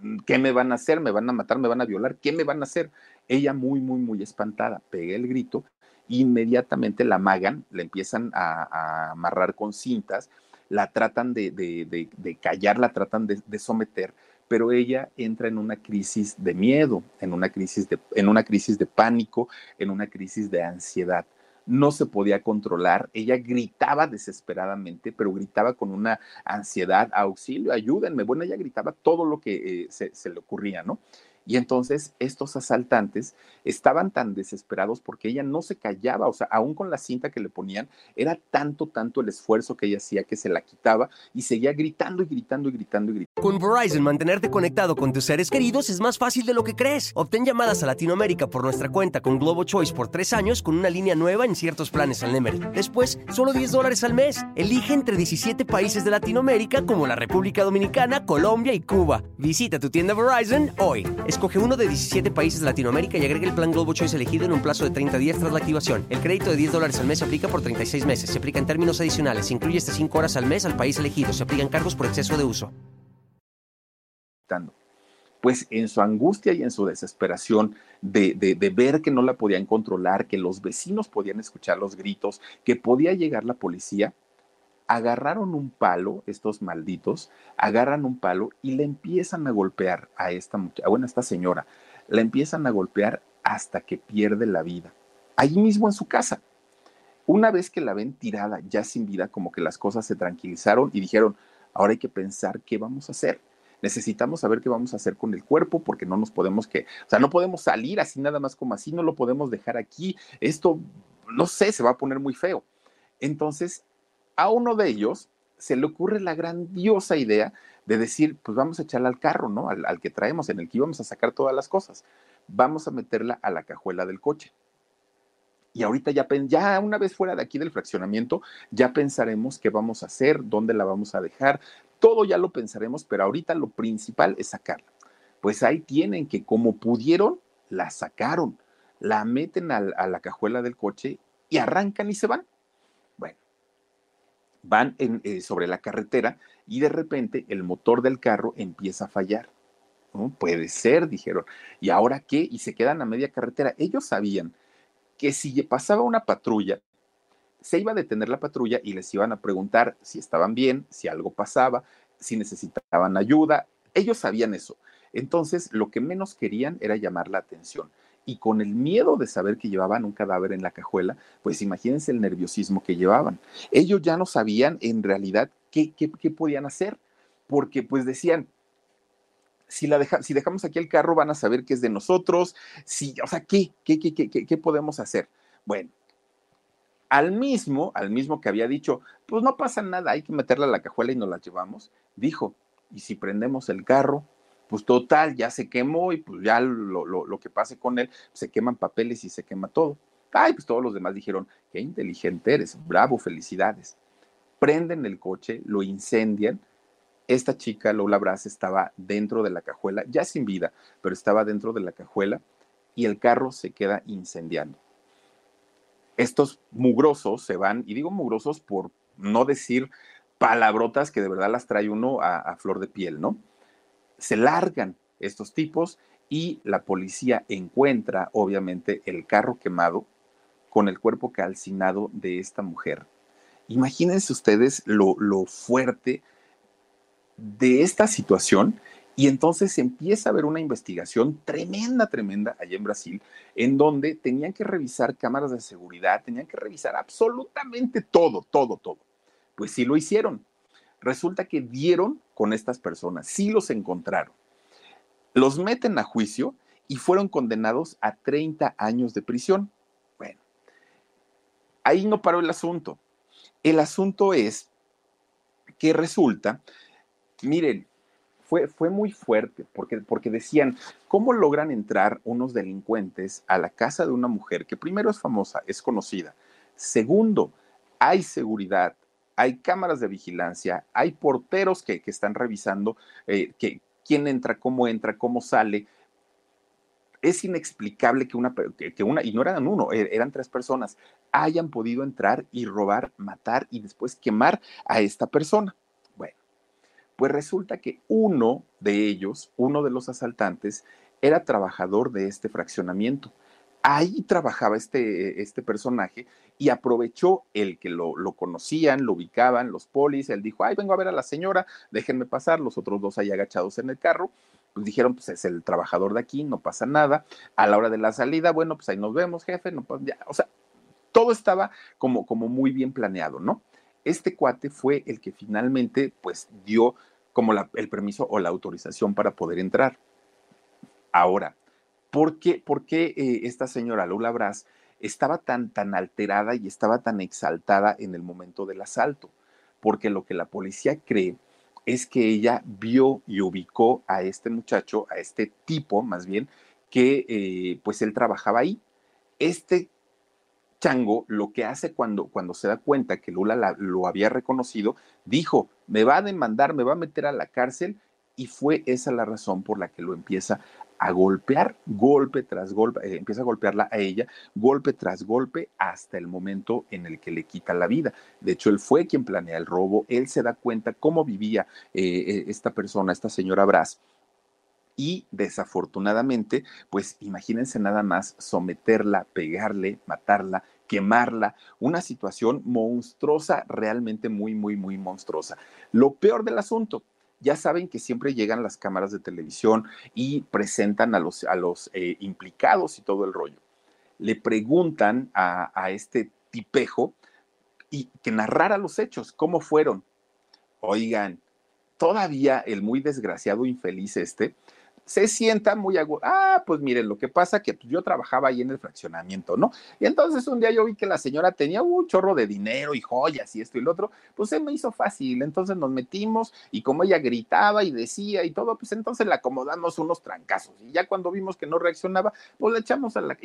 mm, ¿qué me van a hacer? ¿Me van a matar? ¿Me van a violar? ¿Qué me van a hacer? Ella muy, muy, muy espantada, pega el grito, inmediatamente la magan, la empiezan a amarrar con cintas la tratan de, de, callar, la tratan de, someter, pero ella entra en una crisis de miedo, en una crisis de, en una crisis de pánico, en una crisis de ansiedad. No se podía controlar, ella gritaba desesperadamente, pero gritaba con una ansiedad, auxilio, ayúdenme. Bueno, ella gritaba todo lo que eh, se, se le ocurría, ¿no? Y entonces estos asaltantes estaban tan desesperados porque ella no se callaba, o sea, aún con la cinta que le ponían, era tanto, tanto el esfuerzo que ella hacía que se la quitaba y seguía gritando y gritando y gritando y gritando. Con Verizon, mantenerte conectado con tus seres queridos es más fácil de lo que crees. Obtén llamadas a Latinoamérica por nuestra cuenta con Globo Choice por tres años con una línea nueva en ciertos planes al Nemery. Después, solo 10 dólares al mes. Elige entre 17 países de Latinoamérica como la República Dominicana, Colombia y Cuba. Visita tu tienda Verizon hoy. Escoge uno de 17 países de Latinoamérica y agrega el plan Globo Choice elegido en un plazo de 30 días tras la activación. El crédito de 10 dólares al mes se aplica por 36 meses. Se aplica en términos adicionales. Se incluye hasta 5 horas al mes al país elegido. Se aplican cargos por exceso de uso. Pues en su angustia y en su desesperación de, de ver que no la podían controlar, que los vecinos podían escuchar los gritos, que podía llegar la policía, agarraron un palo, estos malditos, agarran un palo y le empiezan a golpear a esta muchacha, bueno, a esta señora, la empiezan a golpear hasta que pierde la vida. Allí mismo en su casa. Una vez que la ven tirada, ya sin vida, como que las cosas se tranquilizaron y dijeron, ahora hay que pensar qué vamos a hacer. necesitamos saber qué vamos a hacer con el cuerpo porque no nos podemos que, o sea, no podemos salir así nada más como así, no lo podemos dejar aquí, esto, no sé, se va a poner muy feo. Entonces, a uno de ellos se le ocurre la grandiosa idea de decir, pues vamos a echarla al carro, ¿no? Al, que traemos, en el que íbamos a sacar todas las cosas. Vamos a meterla a la cajuela del coche. Y ahorita ya, ya una vez fuera de aquí del fraccionamiento, ya pensaremos qué vamos a hacer, dónde la vamos a dejar, todo ya lo pensaremos, pero ahorita lo principal es sacarla. Pues ahí tienen que como pudieron, la sacaron, la meten a, la cajuela del coche y arrancan y se van. Van eh, sobre la carretera y de repente el motor del carro empieza a fallar. Puede ser, dijeron. ¿Y ahora qué? Y se quedan a media carretera. Ellos sabían que si pasaba una patrulla, se iba a detener la patrulla y les iban a preguntar si estaban bien, si algo pasaba, si necesitaban ayuda. Ellos sabían eso. Entonces, lo que menos querían era llamar la atención. Y con el miedo de saber que llevaban un cadáver en la cajuela, pues imagínense el nerviosismo que llevaban. Ellos ya no sabían en realidad qué, qué, qué podían hacer, porque pues decían, si, la si dejamos aquí el carro van a saber que es de nosotros, si, o sea, ¿qué, qué, qué, qué, qué podemos hacer? Bueno, al mismo, al mismo que había dicho, pues no pasa nada, hay que meterla a la cajuela y nos la llevamos, dijo, ¿y si prendemos el carro? Pues total, ya se quemó y pues ya lo, lo, lo que pase con él, se queman papeles y se quema todo. Ay, pues todos los demás dijeron, qué inteligente eres, bravo, felicidades. Prenden el coche, lo incendian, esta chica, Lola Brás, estaba dentro de la cajuela, ya sin vida, pero estaba dentro de la cajuela y el carro se queda incendiando. Estos mugrosos se van, y digo mugrosos por no decir palabrotas que de verdad las trae uno a, a flor de piel, ¿no? Se largan estos tipos y la policía encuentra, obviamente, el carro quemado con el cuerpo calcinado de esta mujer. Imagínense ustedes lo, lo fuerte de esta situación y entonces empieza a haber una investigación tremenda, tremenda allá en Brasil, en donde tenían que revisar cámaras de seguridad, tenían que revisar absolutamente todo, todo, todo. Pues sí lo hicieron. Resulta que dieron con estas personas, sí los encontraron. Los meten a juicio y fueron condenados a 30 años de prisión. Bueno, ahí no paró el asunto. El asunto es que resulta miren, fue, fue muy fuerte porque, porque decían, ¿cómo logran entrar unos delincuentes a la casa de una mujer que primero es famosa, es conocida? Segundo, hay seguridad, hay cámaras de vigilancia, hay porteros que, están revisando eh, que, quién entra, cómo entra, cómo sale. Es inexplicable que una, que una, y no eran uno, e, eran tres personas, hayan podido entrar y robar, matar y después quemar a esta persona. Pues resulta que uno de ellos, uno de los asaltantes, era trabajador de este fraccionamiento. Ahí trabajaba este, este personaje y aprovechó el que lo, lo, conocían, lo ubicaban, los polis. Él dijo, ay, vengo a ver a la señora, déjenme pasar. Los otros dos ahí agachados en el carro. Pues dijeron, pues es el trabajador de aquí, no pasa nada. A la hora de la salida, bueno, pues ahí nos vemos, jefe. No, ya. O sea, todo estaba como, como muy bien planeado, ¿no? Este cuate fue el que finalmente, pues, dio como el permiso o la autorización para poder entrar. Ahora, ¿por qué, por qué eh, esta señora Lula Brás estaba tan, tan alterada y estaba tan exaltada en el momento del asalto? Porque lo que la policía cree es que ella vio y ubicó a este muchacho, a este tipo más bien, que eh, pues él trabajaba ahí. Este Chango lo que hace cuando, cuando se da cuenta que Lula lo había reconocido, dijo, me va a demandar, me va a meter a la cárcel y fue esa la razón por la que lo empieza a golpear, golpe tras golpe, eh, empieza a golpearla a ella, golpe tras golpe, hasta el momento en el que le quita la vida. De hecho, él fue quien planea el robo, él se da cuenta cómo vivía eh, eh, esta persona, esta señora Brás, y desafortunadamente, pues imagínense nada más someterla, pegarle, matarla, quemarla, una situación monstruosa, realmente muy, muy, muy monstruosa. Lo peor del asunto, ya saben que siempre llegan las cámaras de televisión y presentan a los, a los eh, implicados y todo el rollo. Le preguntan a, a este tipejo y que narrara los hechos, cómo fueron. Oigan, todavía el muy desgraciado infeliz este, se sienta muy agudo. Ah, pues miren, lo que pasa que yo trabajaba ahí en el fraccionamiento, ¿no? Y entonces un día yo vi que la señora tenía un chorro de dinero y joyas y esto y lo otro, pues se me hizo fácil. Entonces nos metimos y como ella gritaba y decía y todo, pues entonces le acomodamos unos trancazos. Y ya cuando vimos que no reaccionaba, pues le echamos a la...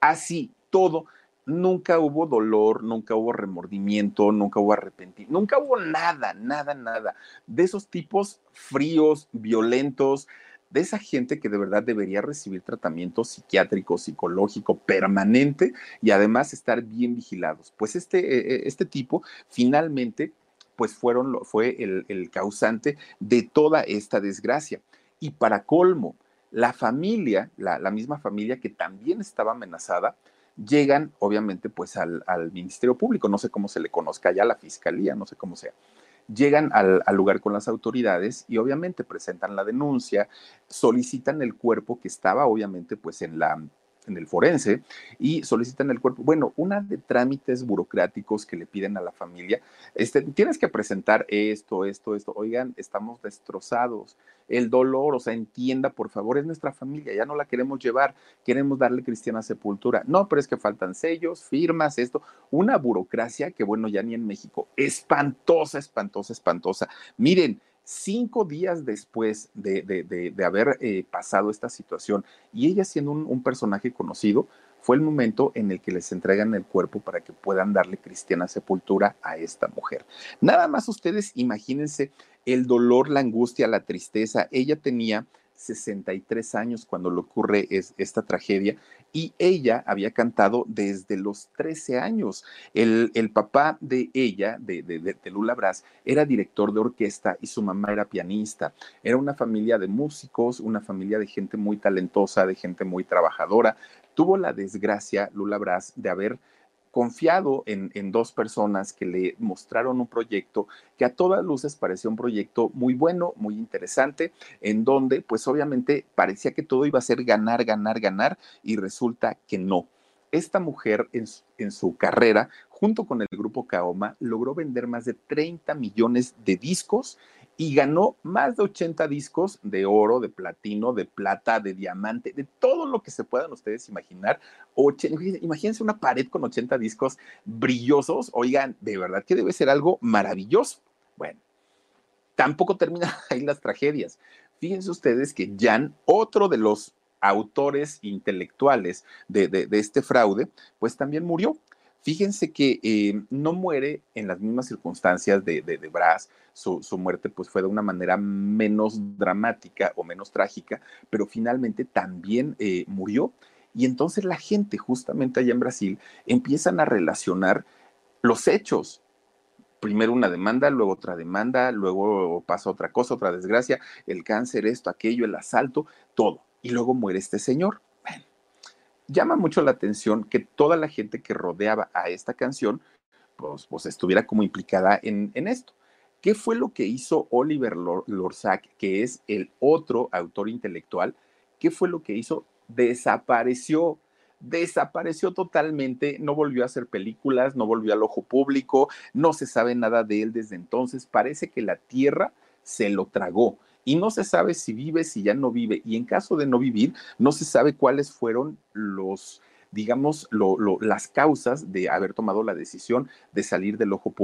Así, todo. Nunca hubo dolor, nunca hubo remordimiento, nunca hubo arrepentimiento, nunca hubo nada, nada, nada. De esos tipos fríos, violentos, de esa gente que de verdad debería recibir tratamiento psiquiátrico, psicológico permanente y además estar bien vigilados. Pues este, eh, eh, este tipo finalmente pues fueron, fue el, causante de toda esta desgracia. Y para colmo, la familia, la, misma familia que también estaba amenazada, llegan obviamente pues al, al, Ministerio Público, no sé cómo se le conozca ya, la Fiscalía, no sé cómo sea llegan al, lugar con las autoridades y obviamente presentan la denuncia, solicitan el cuerpo que estaba obviamente pues en la en el forense y solicitan el cuerpo. Bueno, una de trámites burocráticos que le piden a la familia, este, tienes que presentar esto, esto, esto. Oigan, estamos destrozados. El dolor, o sea, entienda, por favor, es nuestra familia, ya no la queremos llevar, queremos darle cristiana sepultura. No, pero es que faltan sellos, firmas, esto, una burocracia que, bueno, ya ni en México, espantosa, espantosa, espantosa. Miren, cinco días después de, haber eh, pasado esta situación y ella siendo un, personaje conocido, fue el momento en el que les entregan el cuerpo para que puedan darle cristiana sepultura a esta mujer. Nada más ustedes imagínense el dolor, la angustia, la tristeza. Ella tenía 63 años cuando le ocurre esta tragedia y ella había cantado desde los 13 años. El, papá de ella, de, de, Lula Brás, era director de orquesta y su mamá era pianista. Era una familia de músicos, una familia de gente muy talentosa, de gente muy trabajadora. Tuvo la desgracia, Lula Brás, de haber confiado en, dos personas que le mostraron un proyecto que a todas luces parecía un proyecto muy bueno, muy interesante, en donde pues obviamente parecía que todo iba a ser ganar, ganar, ganar y resulta que no. Esta mujer en en su carrera, junto con el grupo Kaoma, logró vender más de 30 millones de discos y ganó más de 80 discos de oro, de platino, de plata, de diamante, de todo lo que se puedan ustedes imaginar. imagínense una pared con 80 discos brillosos. Oigan, de verdad que debe ser algo maravilloso. Bueno, tampoco terminan ahí las tragedias. Fíjense ustedes que Jan, otro de los autores intelectuales de, este fraude, pues también murió. Fíjense que eh, no muere en las mismas circunstancias de, de, Brás, su, muerte pues fue de una manera menos dramática o menos trágica, pero finalmente también eh, murió. Y entonces la gente justamente allá en Brasil empiezan a relacionar los hechos. Primero una demanda, luego otra demanda, luego pasa otra cosa, otra desgracia, el cáncer, esto, aquello, el asalto, todo. Y luego muere este señor llama mucho la atención que toda la gente que rodeaba a esta canción, pues, pues estuviera como implicada en, esto. ¿Qué fue lo que hizo Oliver Lorzac, que es el otro autor intelectual? ¿Qué fue lo que hizo? Desapareció, desapareció totalmente, no volvió a hacer películas, no volvió al ojo público, no se sabe nada de él desde entonces, parece que la tierra se lo tragó y no se sabe si vive, si ya no vive, y en caso de no vivir, no se sabe cuáles fueron los digamos, las causas de haber tomado la decisión de salir del ojo público.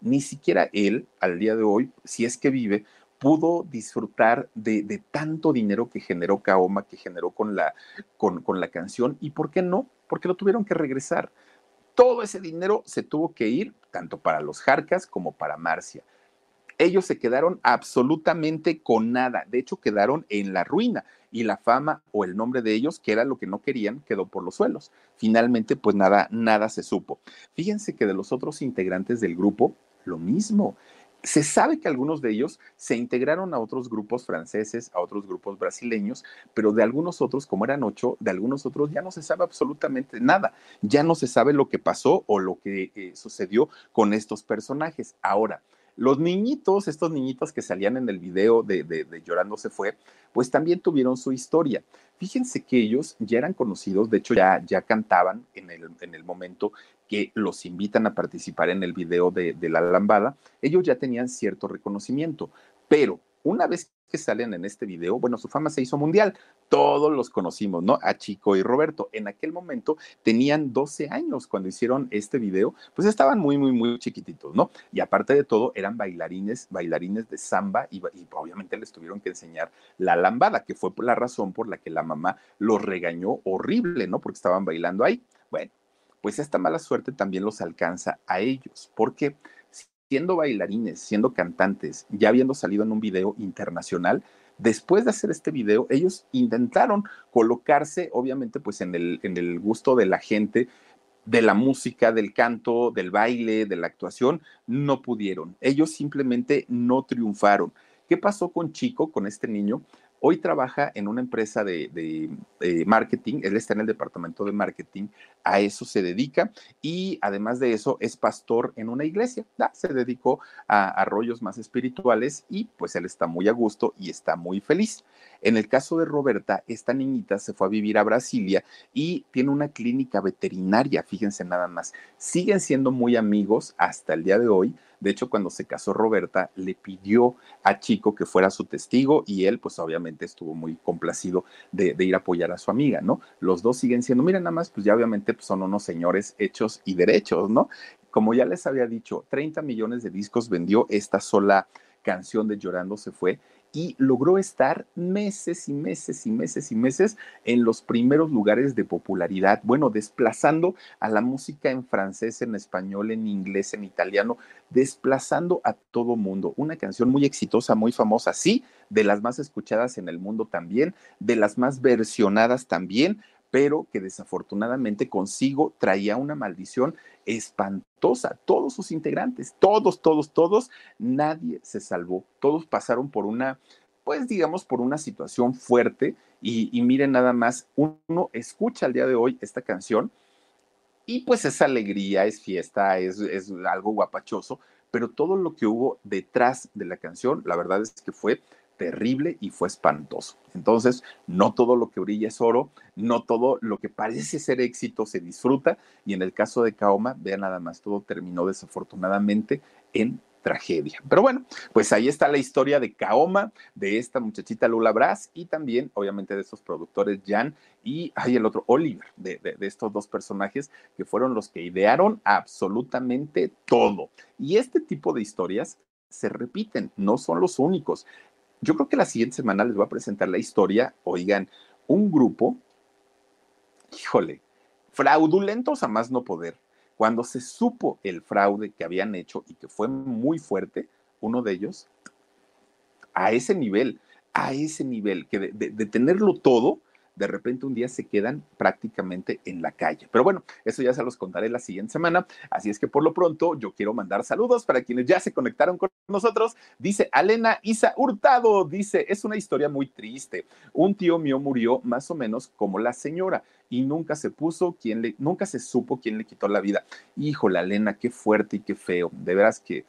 Ni siquiera él, al día de hoy, si es que vive, pudo disfrutar de, tanto dinero que generó Kaoma, que generó con la, con, con la canción. ¿Y por qué no? Porque lo tuvieron que regresar. Todo ese dinero se tuvo que ir, tanto para los Jarcas como para Marcia ellos se quedaron absolutamente con nada. De hecho, quedaron en la ruina y la fama o el nombre de ellos, que era lo que no querían, quedó por los suelos. Finalmente, pues nada, nada se supo. Fíjense que de los otros integrantes del grupo, lo mismo. Se sabe que algunos de ellos se integraron a otros grupos franceses, a otros grupos brasileños, pero de algunos otros, como eran ocho, de algunos otros ya no se sabe absolutamente nada. Ya no se sabe lo que pasó o lo que eh, sucedió con estos personajes. Ahora, los niñitos, estos niñitos que salían en el video de, de, Llorando se fue, pues también tuvieron su historia. Fíjense que ellos ya eran conocidos, de hecho ya, ya cantaban en el, en el momento que los invitan a participar en el video de, de La Lambada, ellos ya tenían cierto reconocimiento, pero una vez que salen en este video, bueno, su fama se hizo mundial. Todos los conocimos, ¿no? A Chico y Roberto. En aquel momento tenían 12 años cuando hicieron este video, pues estaban muy, muy, muy chiquititos, ¿no? Y aparte de todo, eran bailarines, bailarines de samba y, y obviamente les tuvieron que enseñar la lambada, que fue la razón por la que la mamá los regañó horrible, ¿no? Porque estaban bailando ahí. Bueno, pues esta mala suerte también los alcanza a ellos. ¿Por qué? Siendo bailarines, siendo cantantes, ya habiendo salido en un video internacional, después de hacer este video, ellos intentaron colocarse, obviamente, pues en el, en el gusto de la gente, de la música, del canto, del baile, de la actuación, no pudieron. Ellos simplemente no triunfaron. ¿Qué pasó con Chico, con este niño? Hoy trabaja en una empresa de, marketing, él está en el departamento de marketing, a eso se dedica y además de eso es pastor en una iglesia, se dedicó a, rollos más espirituales y pues él está muy a gusto y está muy feliz. En el caso de Roberta, esta niñita se fue a vivir a Brasilia y tiene una clínica veterinaria, fíjense nada más. Siguen siendo muy amigos hasta el día de hoy de hecho, cuando se casó Roberta, le pidió a Chico que fuera su testigo y él, pues obviamente estuvo muy complacido de, ir a apoyar a su amiga, ¿no? Los dos siguen siendo, miren, nada más, pues ya obviamente pues, son unos señores hechos y derechos, ¿no? Como ya les había dicho, 30 millones de discos vendió esta sola canción de Llorando se fue y logró estar meses y meses y meses y meses en los primeros lugares de popularidad, bueno, desplazando a la música en francés, en español, en inglés, en italiano, desplazando a todo mundo. Una canción muy exitosa, muy famosa, sí, de las más escuchadas en el mundo también, de las más versionadas también, pero que desafortunadamente consigo traía una maldición espantosa. Todos sus integrantes, todos, todos, todos, nadie se salvó. Todos pasaron por una, pues digamos, por una situación fuerte. Y, miren nada más, uno escucha al día de hoy esta canción y pues es alegría, es fiesta, es, es algo guapachoso, pero todo lo que hubo detrás de la canción, la verdad es que fue terrible y fue espantoso. Entonces, no todo lo que brilla es oro, no todo lo que parece ser éxito se disfruta y en el caso de Kaoma, vean nada más, todo terminó desafortunadamente en tragedia. Pero bueno, pues ahí está la historia de Kaoma, de esta muchachita Lula Brás y también, obviamente, de estos productores Jan y hay el otro Oliver, de, de, estos dos personajes que fueron los que idearon absolutamente todo. Y este tipo de historias se repiten, no son los únicos yo creo que la siguiente semana les voy a presentar la historia, oigan, un grupo, híjole, fraudulentos a más no poder. Cuando se supo el fraude que habían hecho y que fue muy fuerte, uno de ellos, a ese nivel, a ese nivel, que de tenerlo todo, de repente un día se quedan prácticamente en la calle. Pero bueno, eso ya se los contaré la siguiente semana. Así es que por lo pronto yo quiero mandar saludos para quienes ya se conectaron con nosotros. Dice Alena Isa Hurtado, dice, es una historia muy triste. Un tío mío murió más o menos como la señora y nunca se puso quién le, nunca se supo quién le quitó la vida. Híjole, Alena, qué fuerte y qué feo. De veras que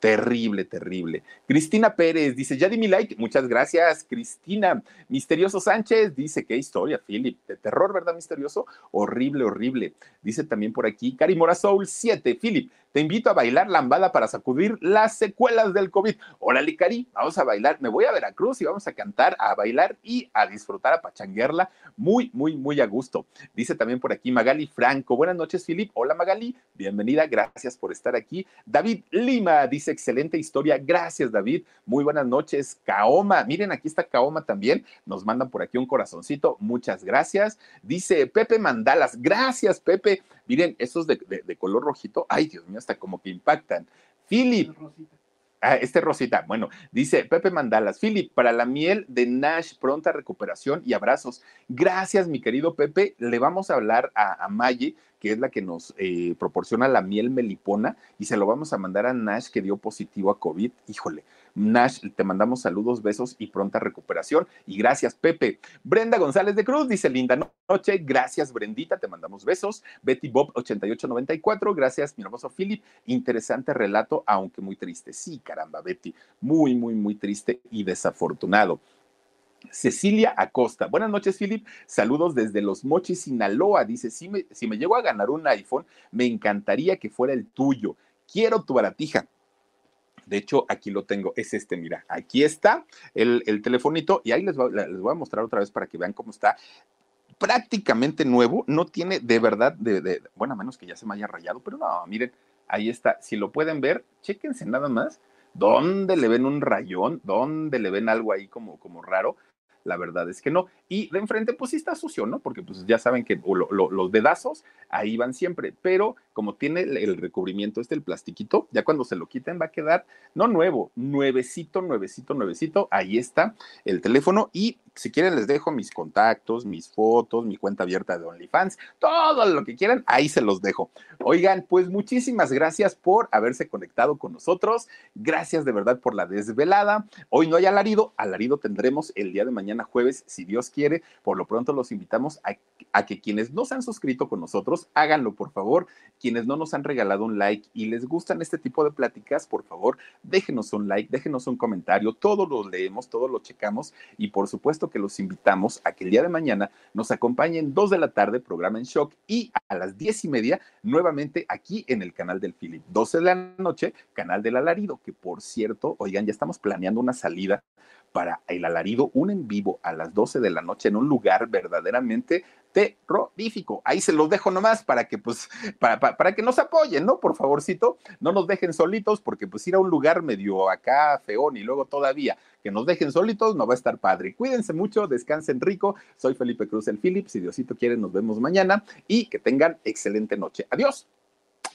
Terrible, terrible. Cristina Pérez dice, ya di like. Muchas gracias, Cristina. Misterioso Sánchez dice, qué historia, Philip. De terror, ¿verdad, misterioso? Horrible, horrible. Dice también por aquí, Cari Mora Soul 7. Philip, te invito a bailar lambada para sacudir las secuelas del COVID. Órale, Cari, vamos a bailar. Me voy a Veracruz y vamos a cantar, a bailar y a disfrutar, a pachanguerla muy, muy, muy a gusto. Dice también por aquí Magali Franco. Buenas noches, Philip. Hola, Magali. Bienvenida. Gracias por estar aquí. David Lima dice, excelente historia. Gracias, David. Muy buenas noches. Kaoma. Miren, aquí está Kaoma también. Nos mandan por aquí un corazoncito. Muchas gracias. Dice Pepe Mandalas. Gracias, Pepe. Miren, esos de, color rojito. Ay, Dios mío, hasta como que impactan. Philip. Ah, este Rosita, bueno, dice Pepe Mandalas, Philip, para la miel de Nash, pronta recuperación y abrazos. Gracias, mi querido Pepe. Le vamos a hablar a, a que es la que nos eh, proporciona la miel melipona, y se lo vamos a mandar a Nash, que dio positivo a COVID. Híjole, Nash, te mandamos saludos, besos y pronta recuperación. Y gracias, Pepe. Brenda González de Cruz dice, linda noche. Gracias, Brendita, te mandamos besos. Betty Bob 8894, gracias, mi hermoso Philip. Interesante relato, aunque muy triste. Sí, caramba, Betty, muy, muy, muy triste y desafortunado. Cecilia Acosta. Buenas noches, Philip. Saludos desde Los Mochis, Sinaloa. Dice, si me, si me llego a ganar un iPhone, me encantaría que fuera el tuyo. Quiero tu baratija. De hecho, aquí lo tengo, es este, mira, aquí está el, el telefonito y ahí les, les voy a mostrar otra vez para que vean cómo está prácticamente nuevo, no tiene de verdad, de, de, bueno, a menos que ya se me haya rayado, pero no, miren, ahí está, si lo pueden ver, chéquense nada más, ¿dónde le ven un rayón? ¿Dónde le ven algo ahí como, como raro? La verdad es que no. Y de enfrente, pues sí está sucio, ¿no? Porque pues ya saben que lo, lo, los dedazos ahí van siempre, pero como tiene el recubrimiento este, el plastiquito, ya cuando se lo quiten va a quedar, no nuevo, nuevecito, nuevecito, nuevecito, ahí está el teléfono y si quieren les dejo mis contactos, mis fotos, mi cuenta abierta de OnlyFans, todo lo que quieran, ahí se los dejo. Oigan, pues muchísimas gracias por haberse conectado con nosotros, gracias de verdad por la desvelada. Hoy no hay alarido, alarido tendremos el día de mañana jueves, si Dios quiere. Por lo pronto los invitamos a, a que quienes no se han suscrito con nosotros, háganlo por favor. Quienes no nos han regalado un like y les gustan este tipo de pláticas, por favor, déjenos un like, déjenos un comentario, todo lo leemos, todo lo checamos y por supuesto que los invitamos a que el día de mañana nos acompañen dos de la tarde, programa en shock, y a las diez y media, nuevamente aquí en el canal del Philip. 12 de la noche, canal del alarido, que por cierto, oigan, ya estamos planeando una salida para el alarido, un en vivo a las 12 de la noche en un lugar verdaderamente terrorífico. Ahí se los dejo nomás para que, pues, para, para, para, que nos apoyen, ¿no? Por favorcito, no nos dejen solitos, porque pues ir a un lugar medio acá feón y luego todavía que nos dejen solitos no va a estar padre. Cuídense mucho, descansen rico. Soy Felipe Cruz el Philip. Si Diosito quiere, nos vemos mañana y que tengan excelente noche. Adiós.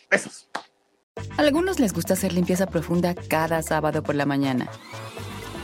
Besos. A algunos les gusta hacer limpieza profunda cada sábado por la mañana.